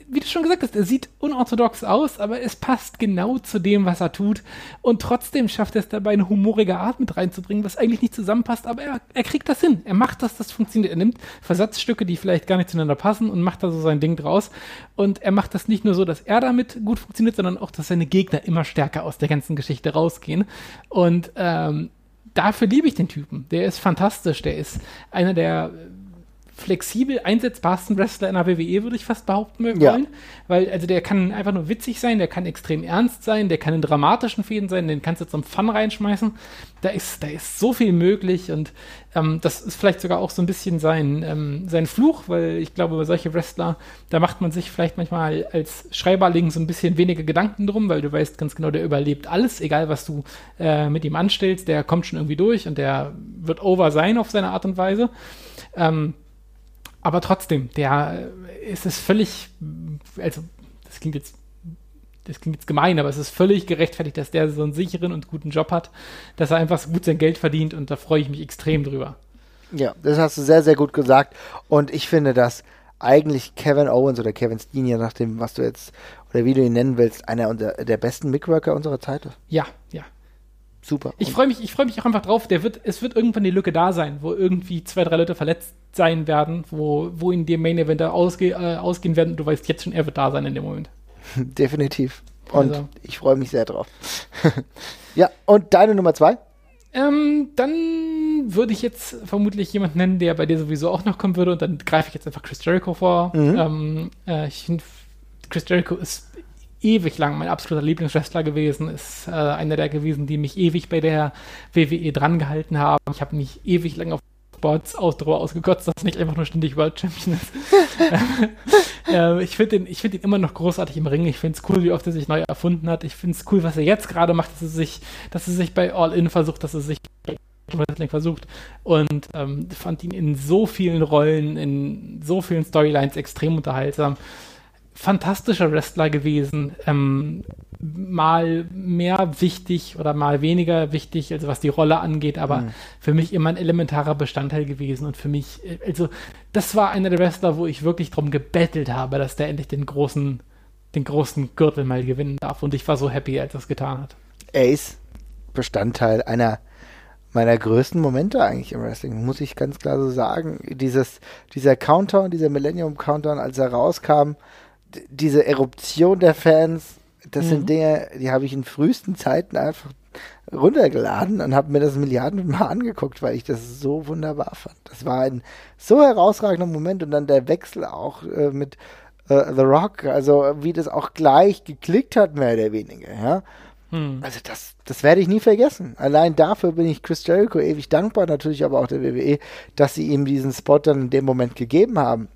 C: wie du schon gesagt hast, er sieht unorthodox aus, aber es passt genau zu dem, was er tut. Und trotzdem schafft er es dabei, eine humorige Art mit reinzubringen, was eigentlich nicht zusammenpasst, aber er, er kriegt das hin. Er macht das, das funktioniert. Er nimmt Versatzstücke, die vielleicht gar nicht zueinander passen und macht da so sein Ding draus. Und er macht das nicht nur so, dass er damit gut funktioniert, sondern auch, dass seine Gegner immer stärker aus der ganzen Geschichte rausgehen. Und ähm, dafür liebe ich den Typen. Der ist fantastisch. Der ist einer der flexibel einsetzbarsten Wrestler in der WWE, würde ich fast behaupten wollen. Ja. Weil, also der kann einfach nur witzig sein, der kann extrem ernst sein, der kann in dramatischen Fäden sein, den kannst du zum Fun reinschmeißen. Da ist, da ist so viel möglich und ähm, das ist vielleicht sogar auch so ein bisschen sein, ähm, sein Fluch, weil ich glaube, über solche Wrestler, da macht man sich vielleicht manchmal als Schreiberling so ein bisschen weniger Gedanken drum, weil du weißt ganz genau, der überlebt alles, egal was du äh, mit ihm anstellst, der kommt schon irgendwie durch und der wird over sein auf seine Art und Weise. Ähm, aber trotzdem, der äh, ist es völlig, also das klingt jetzt, das klingt jetzt gemein, aber es ist völlig gerechtfertigt, dass der so einen sicheren und guten Job hat, dass er einfach so gut sein Geld verdient und da freue ich mich extrem drüber.
B: Ja, das hast du sehr, sehr gut gesagt und ich finde, dass eigentlich Kevin Owens oder Kevin Steen, je nachdem, was du jetzt oder wie du ihn nennen willst, einer der besten Mickworker unserer Zeit ist.
C: Ja, ja,
B: super.
C: Ich freue mich, ich mich auch einfach drauf. Der wird, es wird irgendwann die Lücke da sein, wo irgendwie zwei, drei Leute verletzt sein werden, wo, wo in dem Main Event ausge, äh, ausgehen werden. Du weißt jetzt schon, er wird da sein in dem Moment.
B: Definitiv. Und also. ich freue mich sehr drauf. ja, und deine Nummer zwei?
C: Ähm, dann dann würde ich jetzt vermutlich jemanden nennen, der bei dir sowieso auch noch kommen würde und dann greife ich jetzt einfach Chris Jericho vor.
B: Mhm.
C: Ähm, äh, ich finde, Chris Jericho ist ewig lang mein absoluter Lieblingswrestler gewesen, ist äh, einer der gewesen, die mich ewig bei der WWE drangehalten haben. Ich habe mich ewig lang auf Sports Ausdauer ausgekotzt, dass er nicht einfach nur ständig World Champion ist. äh, ich finde ihn, find ihn immer noch großartig im Ring. Ich finde es cool, wie oft er sich neu erfunden hat. Ich finde es cool, was er jetzt gerade macht, dass er sich, dass er sich bei All In versucht, dass er sich Wrestling versucht und ähm, fand ihn in so vielen Rollen, in so vielen Storylines extrem unterhaltsam fantastischer Wrestler gewesen. Ähm, mal mehr wichtig oder mal weniger wichtig, also was die Rolle angeht, aber mhm. für mich immer ein elementarer Bestandteil gewesen und für mich, äh, also das war einer der Wrestler, wo ich wirklich drum gebettelt habe, dass der endlich den großen, den großen Gürtel mal gewinnen darf und ich war so happy, als er es getan hat.
B: Ace, Bestandteil einer meiner größten Momente eigentlich im Wrestling, muss ich ganz klar so sagen. Dieses, dieser Countdown, dieser Millennium Countdown, als er rauskam, diese Eruption der Fans, das mhm. sind Dinge, die habe ich in frühesten Zeiten einfach runtergeladen und habe mir das Milliarden Mal angeguckt, weil ich das so wunderbar fand. Das war ein so herausragender Moment und dann der Wechsel auch äh, mit äh, The Rock, also wie das auch gleich geklickt hat, mehr oder weniger, ja. Hm. Also das, das werde ich nie vergessen. Allein dafür bin ich Chris Jericho ewig dankbar, natürlich aber auch der WWE, dass sie ihm diesen Spot dann in dem Moment gegeben haben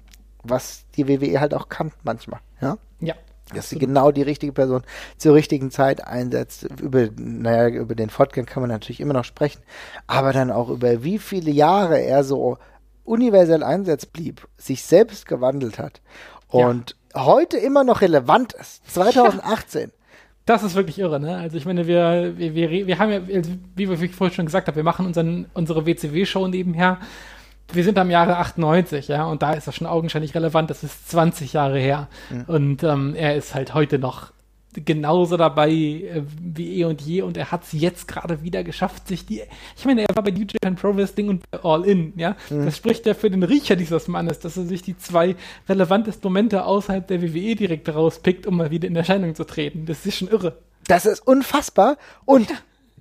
B: was die WWE halt auch kann manchmal, ja?
C: Ja.
B: Dass sie genau die richtige Person zur richtigen Zeit einsetzt. Über, naja, über den Fortgang kann man natürlich immer noch sprechen, aber dann auch über wie viele Jahre er so universell einsetzt blieb, sich selbst gewandelt hat und ja. heute immer noch relevant ist. 2018. Ja.
C: Das ist wirklich irre, ne? Also ich meine, wir, wir, wir, wir haben ja, wie wir vorhin schon gesagt haben, wir machen unseren, unsere WCW-Show nebenher wir sind am Jahre 98, ja, und da ist das schon augenscheinlich relevant. Das ist 20 Jahre her. Mhm. Und ähm, er ist halt heute noch genauso dabei äh, wie eh und je und er hat es jetzt gerade wieder geschafft, sich die. Ich meine, er war bei New Japan Pro Wrestling und bei All In, ja. Mhm. Das spricht ja für den Riecher dieses Mannes, dass er sich die zwei relevantesten Momente außerhalb der WWE direkt rauspickt, um mal wieder in Erscheinung zu treten. Das ist schon irre.
B: Das ist unfassbar. Und ja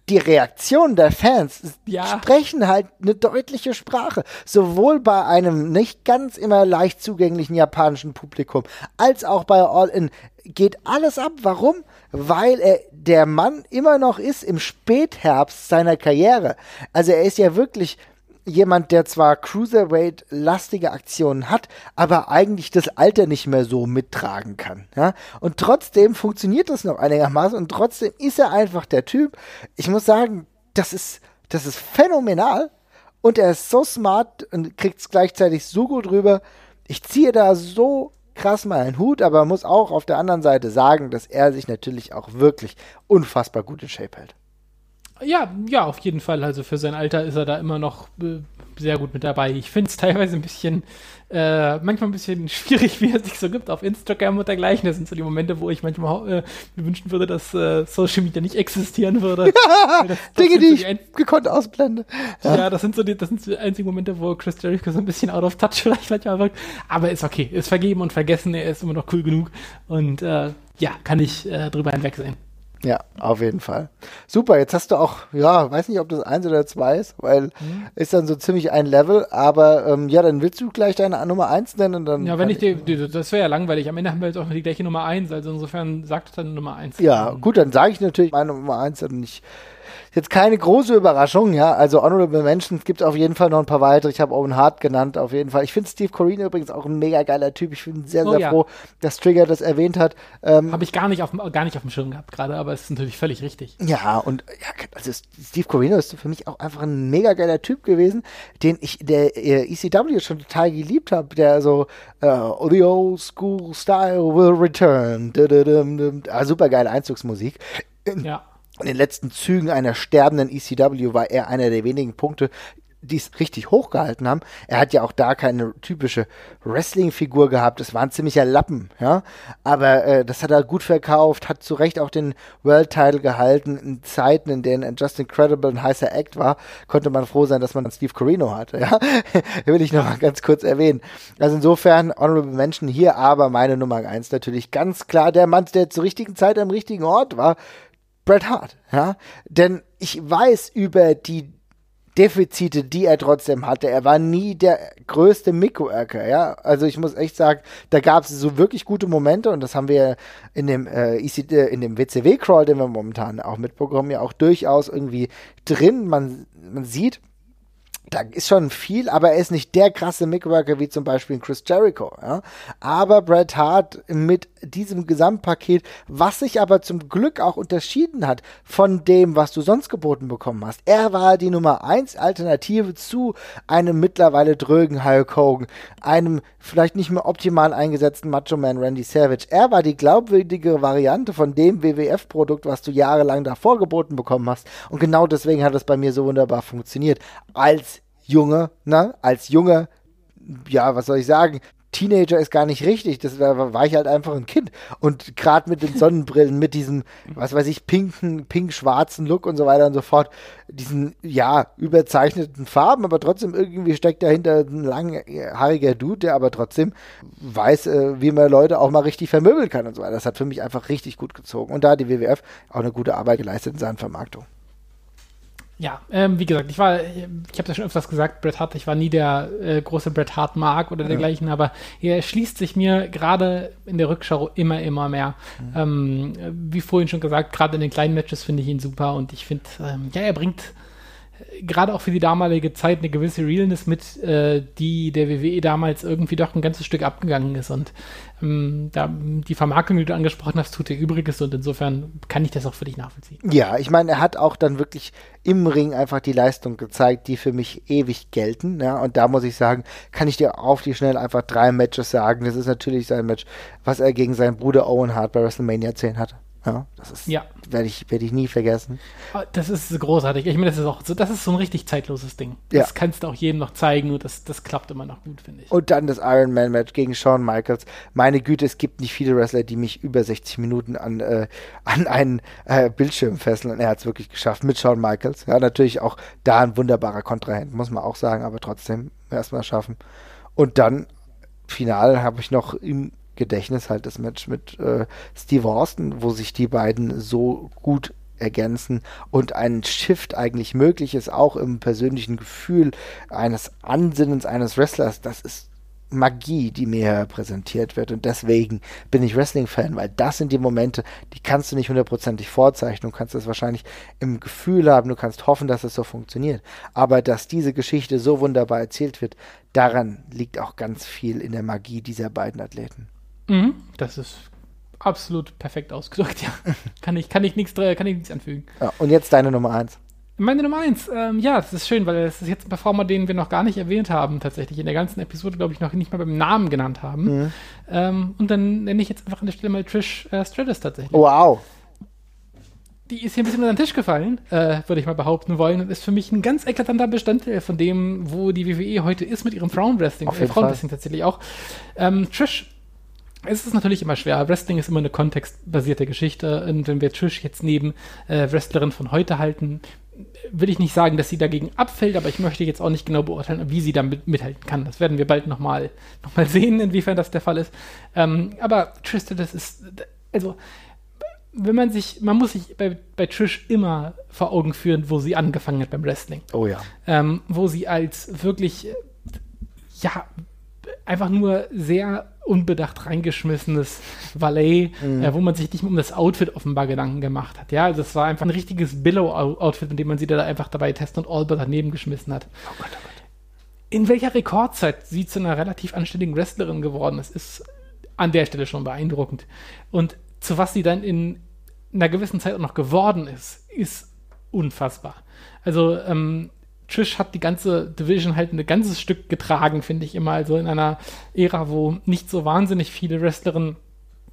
B: die Reaktionen der Fans ja. sprechen halt eine deutliche Sprache. Sowohl bei einem nicht ganz immer leicht zugänglichen japanischen Publikum als auch bei All In geht alles ab. Warum? Weil er der Mann immer noch ist im Spätherbst seiner Karriere. Also er ist ja wirklich jemand, der zwar Cruiserweight-lastige Aktionen hat, aber eigentlich das Alter nicht mehr so mittragen kann. Ja? Und trotzdem funktioniert das noch einigermaßen und trotzdem ist er einfach der Typ. Ich muss sagen, das ist, das ist phänomenal und er ist so smart und kriegt es gleichzeitig so gut rüber. Ich ziehe da so krass mal einen Hut, aber muss auch auf der anderen Seite sagen, dass er sich natürlich auch wirklich unfassbar gut in Shape hält.
C: Ja, ja, auf jeden Fall. Also für sein Alter ist er da immer noch äh, sehr gut mit dabei. Ich finde es teilweise ein bisschen, äh, manchmal ein bisschen schwierig, wie er sich so gibt auf Instagram und dergleichen. Das sind so die Momente, wo ich manchmal äh, mir wünschen würde, dass äh, Social Media nicht existieren würde.
B: Ja, das, das Dinge, die so ich gekonnt ausblende.
C: Ja. ja, das sind so die, das sind so die einzigen Momente, wo Chris Jericho so ein bisschen out of touch vielleicht manchmal wirkt. Aber ist okay, ist vergeben und vergessen. Er ist immer noch cool genug und äh, ja, kann ich äh, drüber hinwegsehen.
B: Ja, auf jeden Fall. Super, jetzt hast du auch, ja, weiß nicht, ob das eins oder zwei ist, weil mhm. ist dann so ziemlich ein Level, aber ähm, ja, dann willst du gleich deine Nummer eins nennen und dann.
C: Ja, wenn ich, die, die, das wäre ja langweilig. Am Ende haben wir jetzt auch noch die gleiche Nummer eins, also insofern sagt dann Nummer eins.
B: Ja, gut, dann sage ich natürlich meine Nummer eins und nicht jetzt keine große Überraschung, ja. Also Honorable Mentions gibt es auf jeden Fall noch ein paar weitere. Ich habe Owen Hart genannt, auf jeden Fall. Ich finde Steve Corino übrigens auch ein mega geiler Typ. Ich bin sehr, sehr oh, ja. froh, dass Trigger das erwähnt hat.
C: Ähm, habe ich gar nicht, auf, gar nicht auf dem Schirm gehabt gerade, aber es ist natürlich völlig richtig.
B: Ja, und ja, also Steve Corino ist für mich auch einfach ein mega geiler Typ gewesen, den ich der äh, ECW schon total geliebt habe, der so uh, The Old School Style will return. Ah, super geile Einzugsmusik. Ja in den letzten Zügen einer sterbenden ECW war er einer der wenigen Punkte, die es richtig hochgehalten haben. Er hat ja auch da keine typische Wrestling-Figur gehabt. Es war ein ziemlicher Lappen, ja. Aber äh, das hat er gut verkauft, hat zu Recht auch den World-Title gehalten. In Zeiten, in denen Just Incredible ein heißer Act war, konnte man froh sein, dass man Steve Corino hatte, ja. Will ich noch mal ganz kurz erwähnen. Also insofern, Honorable Mention hier, aber meine Nummer eins natürlich ganz klar der Mann, der zur richtigen Zeit am richtigen Ort war. Bret Hart, ja. Denn ich weiß über die Defizite, die er trotzdem hatte. Er war nie der größte Mickworker, ja. Also ich muss echt sagen, da gab es so wirklich gute Momente und das haben wir in dem, äh, EC, äh, in dem WCW-Crawl, den wir momentan auch mitbekommen, ja auch durchaus irgendwie drin. Man, man sieht, da ist schon viel, aber er ist nicht der krasse Mickworker wie zum Beispiel Chris Jericho. Ja? Aber Bret Hart mit diesem Gesamtpaket, was sich aber zum Glück auch unterschieden hat von dem, was du sonst geboten bekommen hast. Er war die Nummer 1 Alternative zu einem mittlerweile drögen Hulk Hogan, einem vielleicht nicht mehr optimal eingesetzten Macho Man Randy Savage. Er war die glaubwürdige Variante von dem WWF-Produkt, was du jahrelang davor geboten bekommen hast. Und genau deswegen hat es bei mir so wunderbar funktioniert. Als Junge, ne, als Junge, ja, was soll ich sagen, Teenager ist gar nicht richtig. Das war, war ich halt einfach ein Kind. Und gerade mit den Sonnenbrillen, mit diesem, was weiß ich, pinken, pink-schwarzen Look und so weiter und so fort, diesen, ja, überzeichneten Farben, aber trotzdem irgendwie steckt dahinter ein langhaariger Dude, der aber trotzdem weiß, äh, wie man Leute auch mal richtig vermöbeln kann und so weiter. Das hat für mich einfach richtig gut gezogen. Und da hat die WWF auch eine gute Arbeit geleistet in seiner Vermarktung.
C: Ja, ähm, wie gesagt, ich war, ich habe das schon öfters gesagt, Bret Hart, ich war nie der äh, große Bret Hart Mark oder dergleichen, ja. aber er schließt sich mir gerade in der Rückschau immer, immer mehr. Mhm. Ähm, wie vorhin schon gesagt, gerade in den kleinen Matches finde ich ihn super und ich finde, ähm, ja, er bringt gerade auch für die damalige Zeit eine gewisse Realness mit, äh, die der WWE damals irgendwie doch ein ganzes Stück abgegangen ist. Und ähm, da, die Vermarktung, die du angesprochen hast, tut ihr Übriges und insofern kann ich das auch für dich nachvollziehen.
B: Ja, ich meine, er hat auch dann wirklich im Ring einfach die Leistung gezeigt, die für mich ewig gelten. Ja, und da muss ich sagen, kann ich dir auf die schnell einfach drei Matches sagen. Das ist natürlich sein Match, was er gegen seinen Bruder Owen Hart bei WrestleMania 10 hatte. Ja, das ist, ja. werde ich, werd ich nie vergessen.
C: Ah, das ist großartig. Ich meine, das ist auch so, das ist so ein richtig zeitloses Ding. Ja. Das kannst du auch jedem noch zeigen und das, das klappt immer noch gut, finde ich.
B: Und dann das Iron Man Match gegen Shawn Michaels. Meine Güte, es gibt nicht viele Wrestler, die mich über 60 Minuten an, äh, an einen äh, Bildschirm fesseln und er hat es wirklich geschafft mit Shawn Michaels. Ja, natürlich auch da ein wunderbarer Kontrahent, muss man auch sagen, aber trotzdem erstmal schaffen. Und dann final habe ich noch im Gedächtnis halt das Match mit äh, Steve Austin, wo sich die beiden so gut ergänzen und ein Shift eigentlich möglich ist, auch im persönlichen Gefühl eines Ansinnens eines Wrestlers, das ist Magie, die mir präsentiert wird. Und deswegen bin ich Wrestling-Fan, weil das sind die Momente, die kannst du nicht hundertprozentig vorzeichnen. Du kannst es wahrscheinlich im Gefühl haben, du kannst hoffen, dass es so funktioniert. Aber dass diese Geschichte so wunderbar erzählt wird, daran liegt auch ganz viel in der Magie dieser beiden Athleten.
C: Mhm, das ist absolut perfekt ausgedrückt, ja. kann ich, kann ich nichts kann ich nichts anfügen.
B: Ja, und jetzt deine Nummer eins.
C: Meine Nummer eins, ähm, ja, das ist schön, weil es ist jetzt ein Performer, den wir noch gar nicht erwähnt haben, tatsächlich in der ganzen Episode, glaube ich, noch nicht mal beim Namen genannt haben. Mhm. Ähm, und dann nenne ich jetzt einfach an der Stelle mal Trish äh, Stratus tatsächlich.
B: Wow.
C: Die ist hier ein bisschen unter den Tisch gefallen, äh, würde ich mal behaupten wollen, und ist für mich ein ganz eklatanter Bestandteil von dem, wo die WWE heute ist mit ihrem Frauenwrestling, äh, Frauenwrestling tatsächlich auch. Ähm, Trish es ist natürlich immer schwer. Wrestling ist immer eine kontextbasierte Geschichte. Und wenn wir Trish jetzt neben äh, Wrestlerin von heute halten, will ich nicht sagen, dass sie dagegen abfällt, aber ich möchte jetzt auch nicht genau beurteilen, wie sie damit mithalten kann. Das werden wir bald nochmal noch mal sehen, inwiefern das der Fall ist. Ähm, aber Trish, das ist, also, wenn man sich, man muss sich bei, bei Trish immer vor Augen führen, wo sie angefangen hat beim Wrestling.
B: Oh ja.
C: Ähm, wo sie als wirklich, ja, einfach nur sehr unbedacht reingeschmissenes Valet, mhm. äh, wo man sich nicht mehr um das Outfit offenbar Gedanken gemacht hat. Ja, also es war einfach ein richtiges Billow-Outfit, in dem man sie da einfach dabei Test und Alba daneben geschmissen hat. Oh Gott, oh Gott. In welcher Rekordzeit sie zu einer relativ anständigen Wrestlerin geworden ist, ist an der Stelle schon beeindruckend. Und zu was sie dann in einer gewissen Zeit auch noch geworden ist, ist unfassbar. Also, ähm, Trish hat die ganze Division halt ein ganzes Stück getragen, finde ich immer. Also in einer Ära, wo nicht so wahnsinnig viele Wrestlerinnen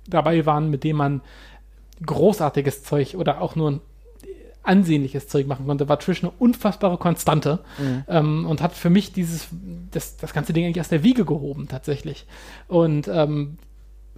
C: dabei waren, mit denen man großartiges Zeug oder auch nur ein ansehnliches Zeug machen konnte, war Trish eine unfassbare Konstante mhm. ähm, und hat für mich dieses, das, das ganze Ding eigentlich aus der Wiege gehoben, tatsächlich. Und ähm,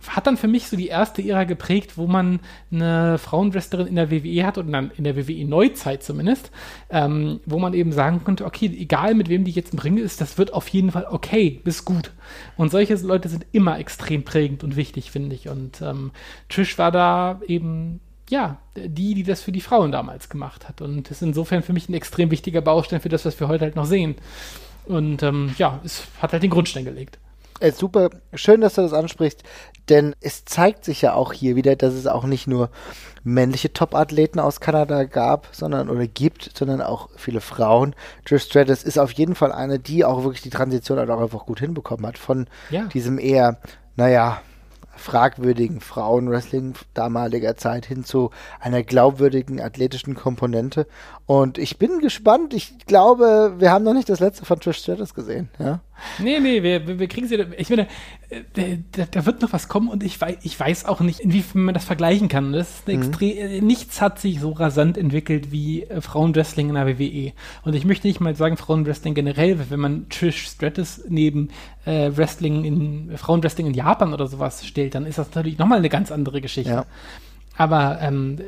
C: hat dann für mich so die erste Ära geprägt, wo man eine Frauenwrestlerin in der WWE hat oder in der WWE Neuzeit zumindest, ähm, wo man eben sagen konnte, okay, egal mit wem die jetzt im Ring ist, das wird auf jeden Fall okay, bis gut. Und solche Leute sind immer extrem prägend und wichtig, finde ich. Und ähm, Trish war da eben ja, die, die das für die Frauen damals gemacht hat. Und ist insofern für mich ein extrem wichtiger Baustein für das, was wir heute halt noch sehen. Und ähm, ja, es hat halt den Grundstein gelegt.
B: Super, schön, dass du das ansprichst, denn es zeigt sich ja auch hier wieder, dass es auch nicht nur männliche Top-Athleten aus Kanada gab, sondern oder gibt, sondern auch viele Frauen. Trish Stratus ist auf jeden Fall eine, die auch wirklich die Transition halt auch einfach gut hinbekommen hat von
C: Ja.
B: diesem eher, naja, fragwürdigen Frauenwrestling damaliger Zeit hin zu einer glaubwürdigen athletischen Komponente. Und ich bin gespannt. Ich glaube, wir haben noch nicht das letzte von Trish Stratus gesehen. Ja?
C: Nee, nee, wir, wir, kriegen sie. Ich meine, äh, da, da wird noch was kommen und ich weiß, ich weiß auch nicht, inwiefern man das vergleichen kann. Das ist eine extrem, äh, nichts hat sich so rasant entwickelt wie äh, Frauenwrestling in der WWE. Und ich möchte nicht mal sagen Frauenwrestling generell, wenn man Trish Stratus neben äh, Wrestling in Frauenwrestling in Japan oder sowas stellt, dann ist das natürlich nochmal eine ganz andere Geschichte.
B: Ja.
C: Aber ähm,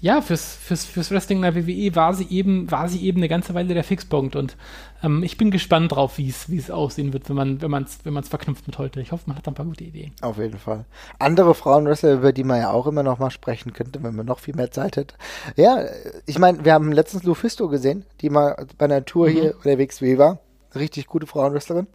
C: ja, fürs, fürs, fürs Wrestling in der WWE war sie eben, war sie eben eine ganze Weile der Fixpunkt und ähm, ich bin gespannt drauf, wie es, wie es aussehen wird, wenn man, wenn man es, wenn man es verknüpft mit heute. Ich hoffe, man hat ein paar gute Ideen.
B: Auf jeden Fall. Andere Frauenwrestler, über die man ja auch immer noch mal sprechen könnte, wenn man noch viel mehr Zeit hätte. Ja, ich meine, wir haben letztens Lufisto gesehen, die mal bei einer Tour hier unterwegs wie war. Richtig gute Frauenwrestlerin.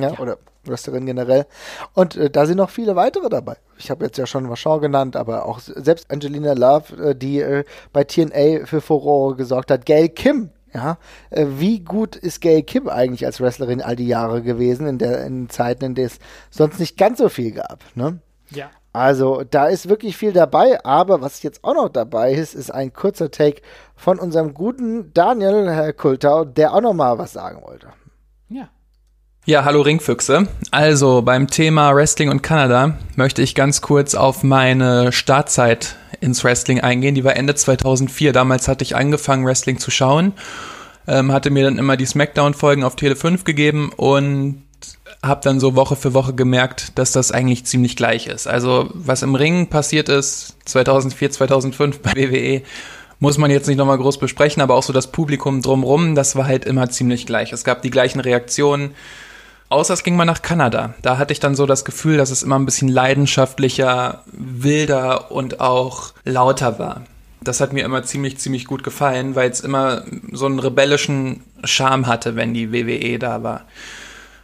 B: Ja, oder Wrestlerin generell. Und äh, da sind noch viele weitere dabei. Ich habe jetzt ja schon Vachon genannt, aber auch selbst Angelina Love, äh, die äh, bei TNA für Furore gesorgt hat. Gail Kim, ja. Äh, wie gut ist Gail Kim eigentlich als Wrestlerin all die Jahre gewesen, in, der, in Zeiten, in denen es sonst nicht ganz so viel gab, ne?
C: Ja.
B: Also da ist wirklich viel dabei, aber was jetzt auch noch dabei ist, ist ein kurzer Take von unserem guten Daniel, Herr Kultau, der auch noch mal was sagen wollte.
C: Ja.
E: Ja, hallo Ringfüchse. Also beim Thema Wrestling und Kanada möchte ich ganz kurz auf meine Startzeit ins Wrestling eingehen. Die war Ende 2004. Damals hatte ich angefangen, Wrestling zu schauen, ähm, hatte mir dann immer die Smackdown-Folgen auf Tele 5 gegeben und habe dann so Woche für Woche gemerkt, dass das eigentlich ziemlich gleich ist. Also was im Ring passiert ist 2004, 2005 bei WWE, muss man jetzt nicht nochmal groß besprechen, aber auch so das Publikum drumrum, das war halt immer ziemlich gleich. Es gab die gleichen Reaktionen. Außer es ging mal nach Kanada. Da hatte ich dann so das Gefühl, dass es immer ein bisschen leidenschaftlicher, wilder und auch lauter war. Das hat mir immer ziemlich, ziemlich gut gefallen, weil es immer so einen rebellischen Charme hatte, wenn die WWE da war.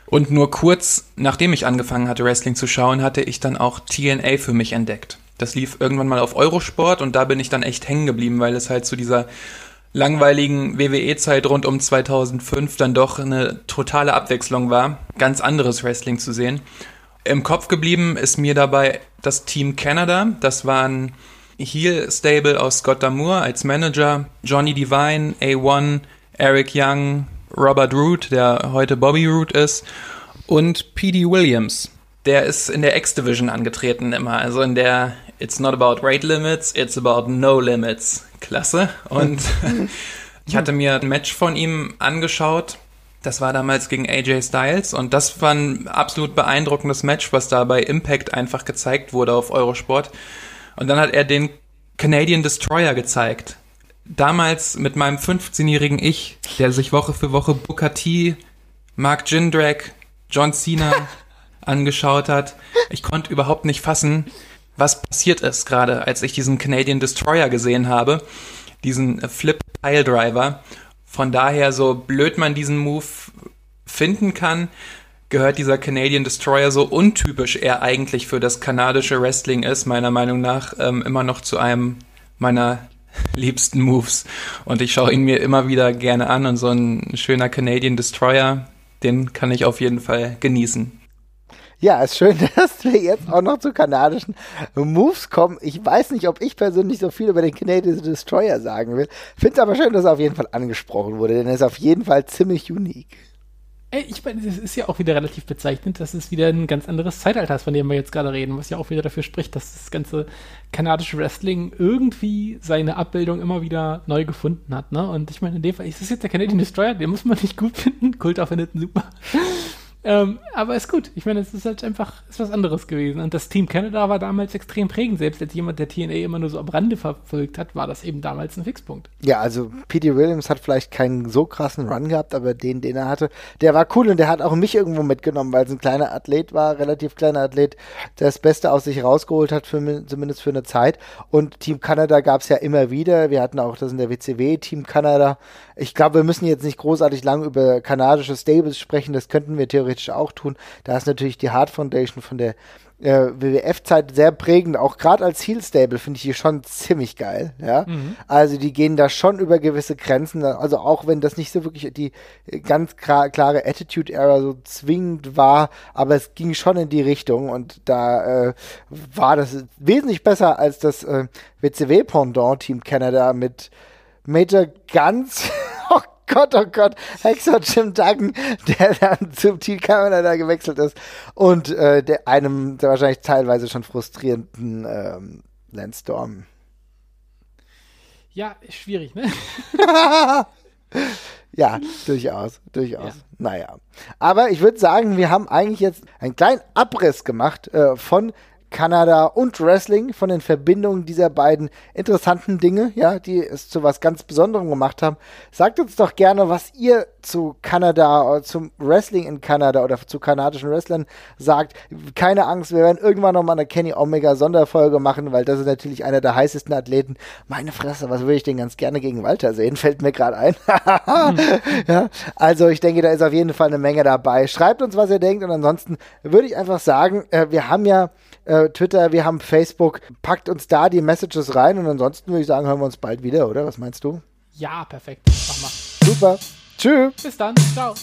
E: Und nur kurz nachdem ich angefangen hatte, Wrestling zu schauen, hatte ich dann auch TNA für mich entdeckt. Das lief irgendwann mal auf Eurosport und da bin ich dann echt hängen geblieben, weil es halt zu dieser langweiligen WWE-Zeit rund um 2005 dann doch eine totale Abwechslung war, ganz anderes Wrestling zu sehen. Im Kopf geblieben ist mir dabei das Team Canada. Das waren Heel-Stable aus Scott Damour als Manager, Johnny Devine, A1, Eric Young, Robert Root, der heute Bobby Root ist, und P.D. Williams. Der ist in der X-Division angetreten immer, also in der It's not about weight limits, it's about no limits Klasse. Und ich hatte mir ein Match von ihm angeschaut. Das war damals gegen AJ Styles und das war ein absolut beeindruckendes Match, was da bei Impact einfach gezeigt wurde auf Eurosport. Und dann hat er den Canadian Destroyer gezeigt. Damals mit meinem 15-jährigen Ich, der sich Woche für Woche Booker T, Mark Jindrak, John Cena angeschaut hat. Ich konnte überhaupt nicht fassen, was passiert ist gerade, als ich diesen Canadian Destroyer gesehen habe. Diesen Flip Pile Driver. Von daher, so blöd man diesen Move finden kann, gehört dieser Canadian Destroyer so untypisch er eigentlich für das kanadische Wrestling ist, meiner Meinung nach, ähm, immer noch zu einem meiner liebsten Moves. Und ich schaue ihn mir immer wieder gerne an und so ein schöner Canadian Destroyer, den kann ich auf jeden Fall genießen.
B: Ja, ist schön, dass wir jetzt auch noch zu kanadischen Moves kommen. Ich weiß nicht, ob ich persönlich so viel über den Canadian Destroyer sagen will. Finde es aber schön, dass er auf jeden Fall angesprochen wurde, denn er ist auf jeden Fall ziemlich unique.
C: Ich meine, es ist ja auch wieder relativ bezeichnend, dass es wieder ein ganz anderes Zeitalter ist, von dem wir jetzt gerade reden, was ja auch wieder dafür spricht, dass das ganze kanadische Wrestling irgendwie seine Abbildung immer wieder neu gefunden hat. Ne? Und ich meine, in dem Fall ist das jetzt der Canadian Destroyer, den muss man nicht gut finden. Kult auch findet ihn super. Ähm, Aber ist gut. Ich meine, es ist halt einfach ist was anderes gewesen. Und das Team Canada war damals extrem prägend. Selbst als jemand, der TNA immer nur so am Rande verfolgt hat, war das eben damals ein Fixpunkt.
B: Ja, also P.D. Williams hat vielleicht keinen so krassen Run gehabt, aber den, den er hatte, der war cool und der hat auch mich irgendwo mitgenommen, weil es ein kleiner Athlet war, relativ kleiner Athlet, der das Beste aus sich rausgeholt hat, für, zumindest für eine Zeit. Und Team Canada gab es ja immer wieder. Wir hatten auch das in der WCW, Team Canada. Ich glaube, wir müssen jetzt nicht großartig lang über kanadische Stables sprechen, das könnten wir theoretisch auch tun. Da ist natürlich die Hard Foundation von der äh, WWF-Zeit sehr prägend, auch gerade als Heel Stable finde ich die schon ziemlich geil, ja. Mhm. Also die gehen da schon über gewisse Grenzen, also auch wenn das nicht so wirklich die ganz klare Attitude-Era so zwingend war, aber es ging schon in die Richtung und da äh, war das wesentlich besser als das äh, WCW-Pendant Team Canada mit Major Guns Gott, oh Gott, Hexer Jim Duggan, der dann zum Team Canada gewechselt ist und äh, der einem der wahrscheinlich teilweise schon frustrierenden ähm, Lance Storm.
C: Ja, schwierig, ne?
B: ja, durchaus, durchaus. Ja. Naja. Aber ich würde sagen, wir haben eigentlich jetzt einen kleinen Abriss gemacht äh, von Kanada und Wrestling, von den Verbindungen dieser beiden interessanten Dinge, ja, die es zu was ganz Besonderem gemacht haben. Sagt uns doch gerne, was ihr zu Kanada, oder zum Wrestling in Kanada oder zu kanadischen Wrestlern sagt. Keine Angst, wir werden irgendwann nochmal eine Kenny Omega Sonderfolge machen, weil das ist natürlich einer der heißesten Athleten. Meine Fresse, was würde ich denn ganz gerne gegen Walter sehen? Fällt mir gerade ein. ja, also ich denke, da ist auf jeden Fall eine Menge dabei. Schreibt uns, was ihr denkt und ansonsten würde ich einfach sagen, äh, wir haben ja äh, Twitter, wir haben Facebook. Packt uns da die Messages rein und ansonsten würde ich sagen, hören wir uns bald wieder, oder? Was meinst du?
C: Ja, perfekt. Mach mal.
B: Super. Tschüss.
C: Bis dann. Ciao.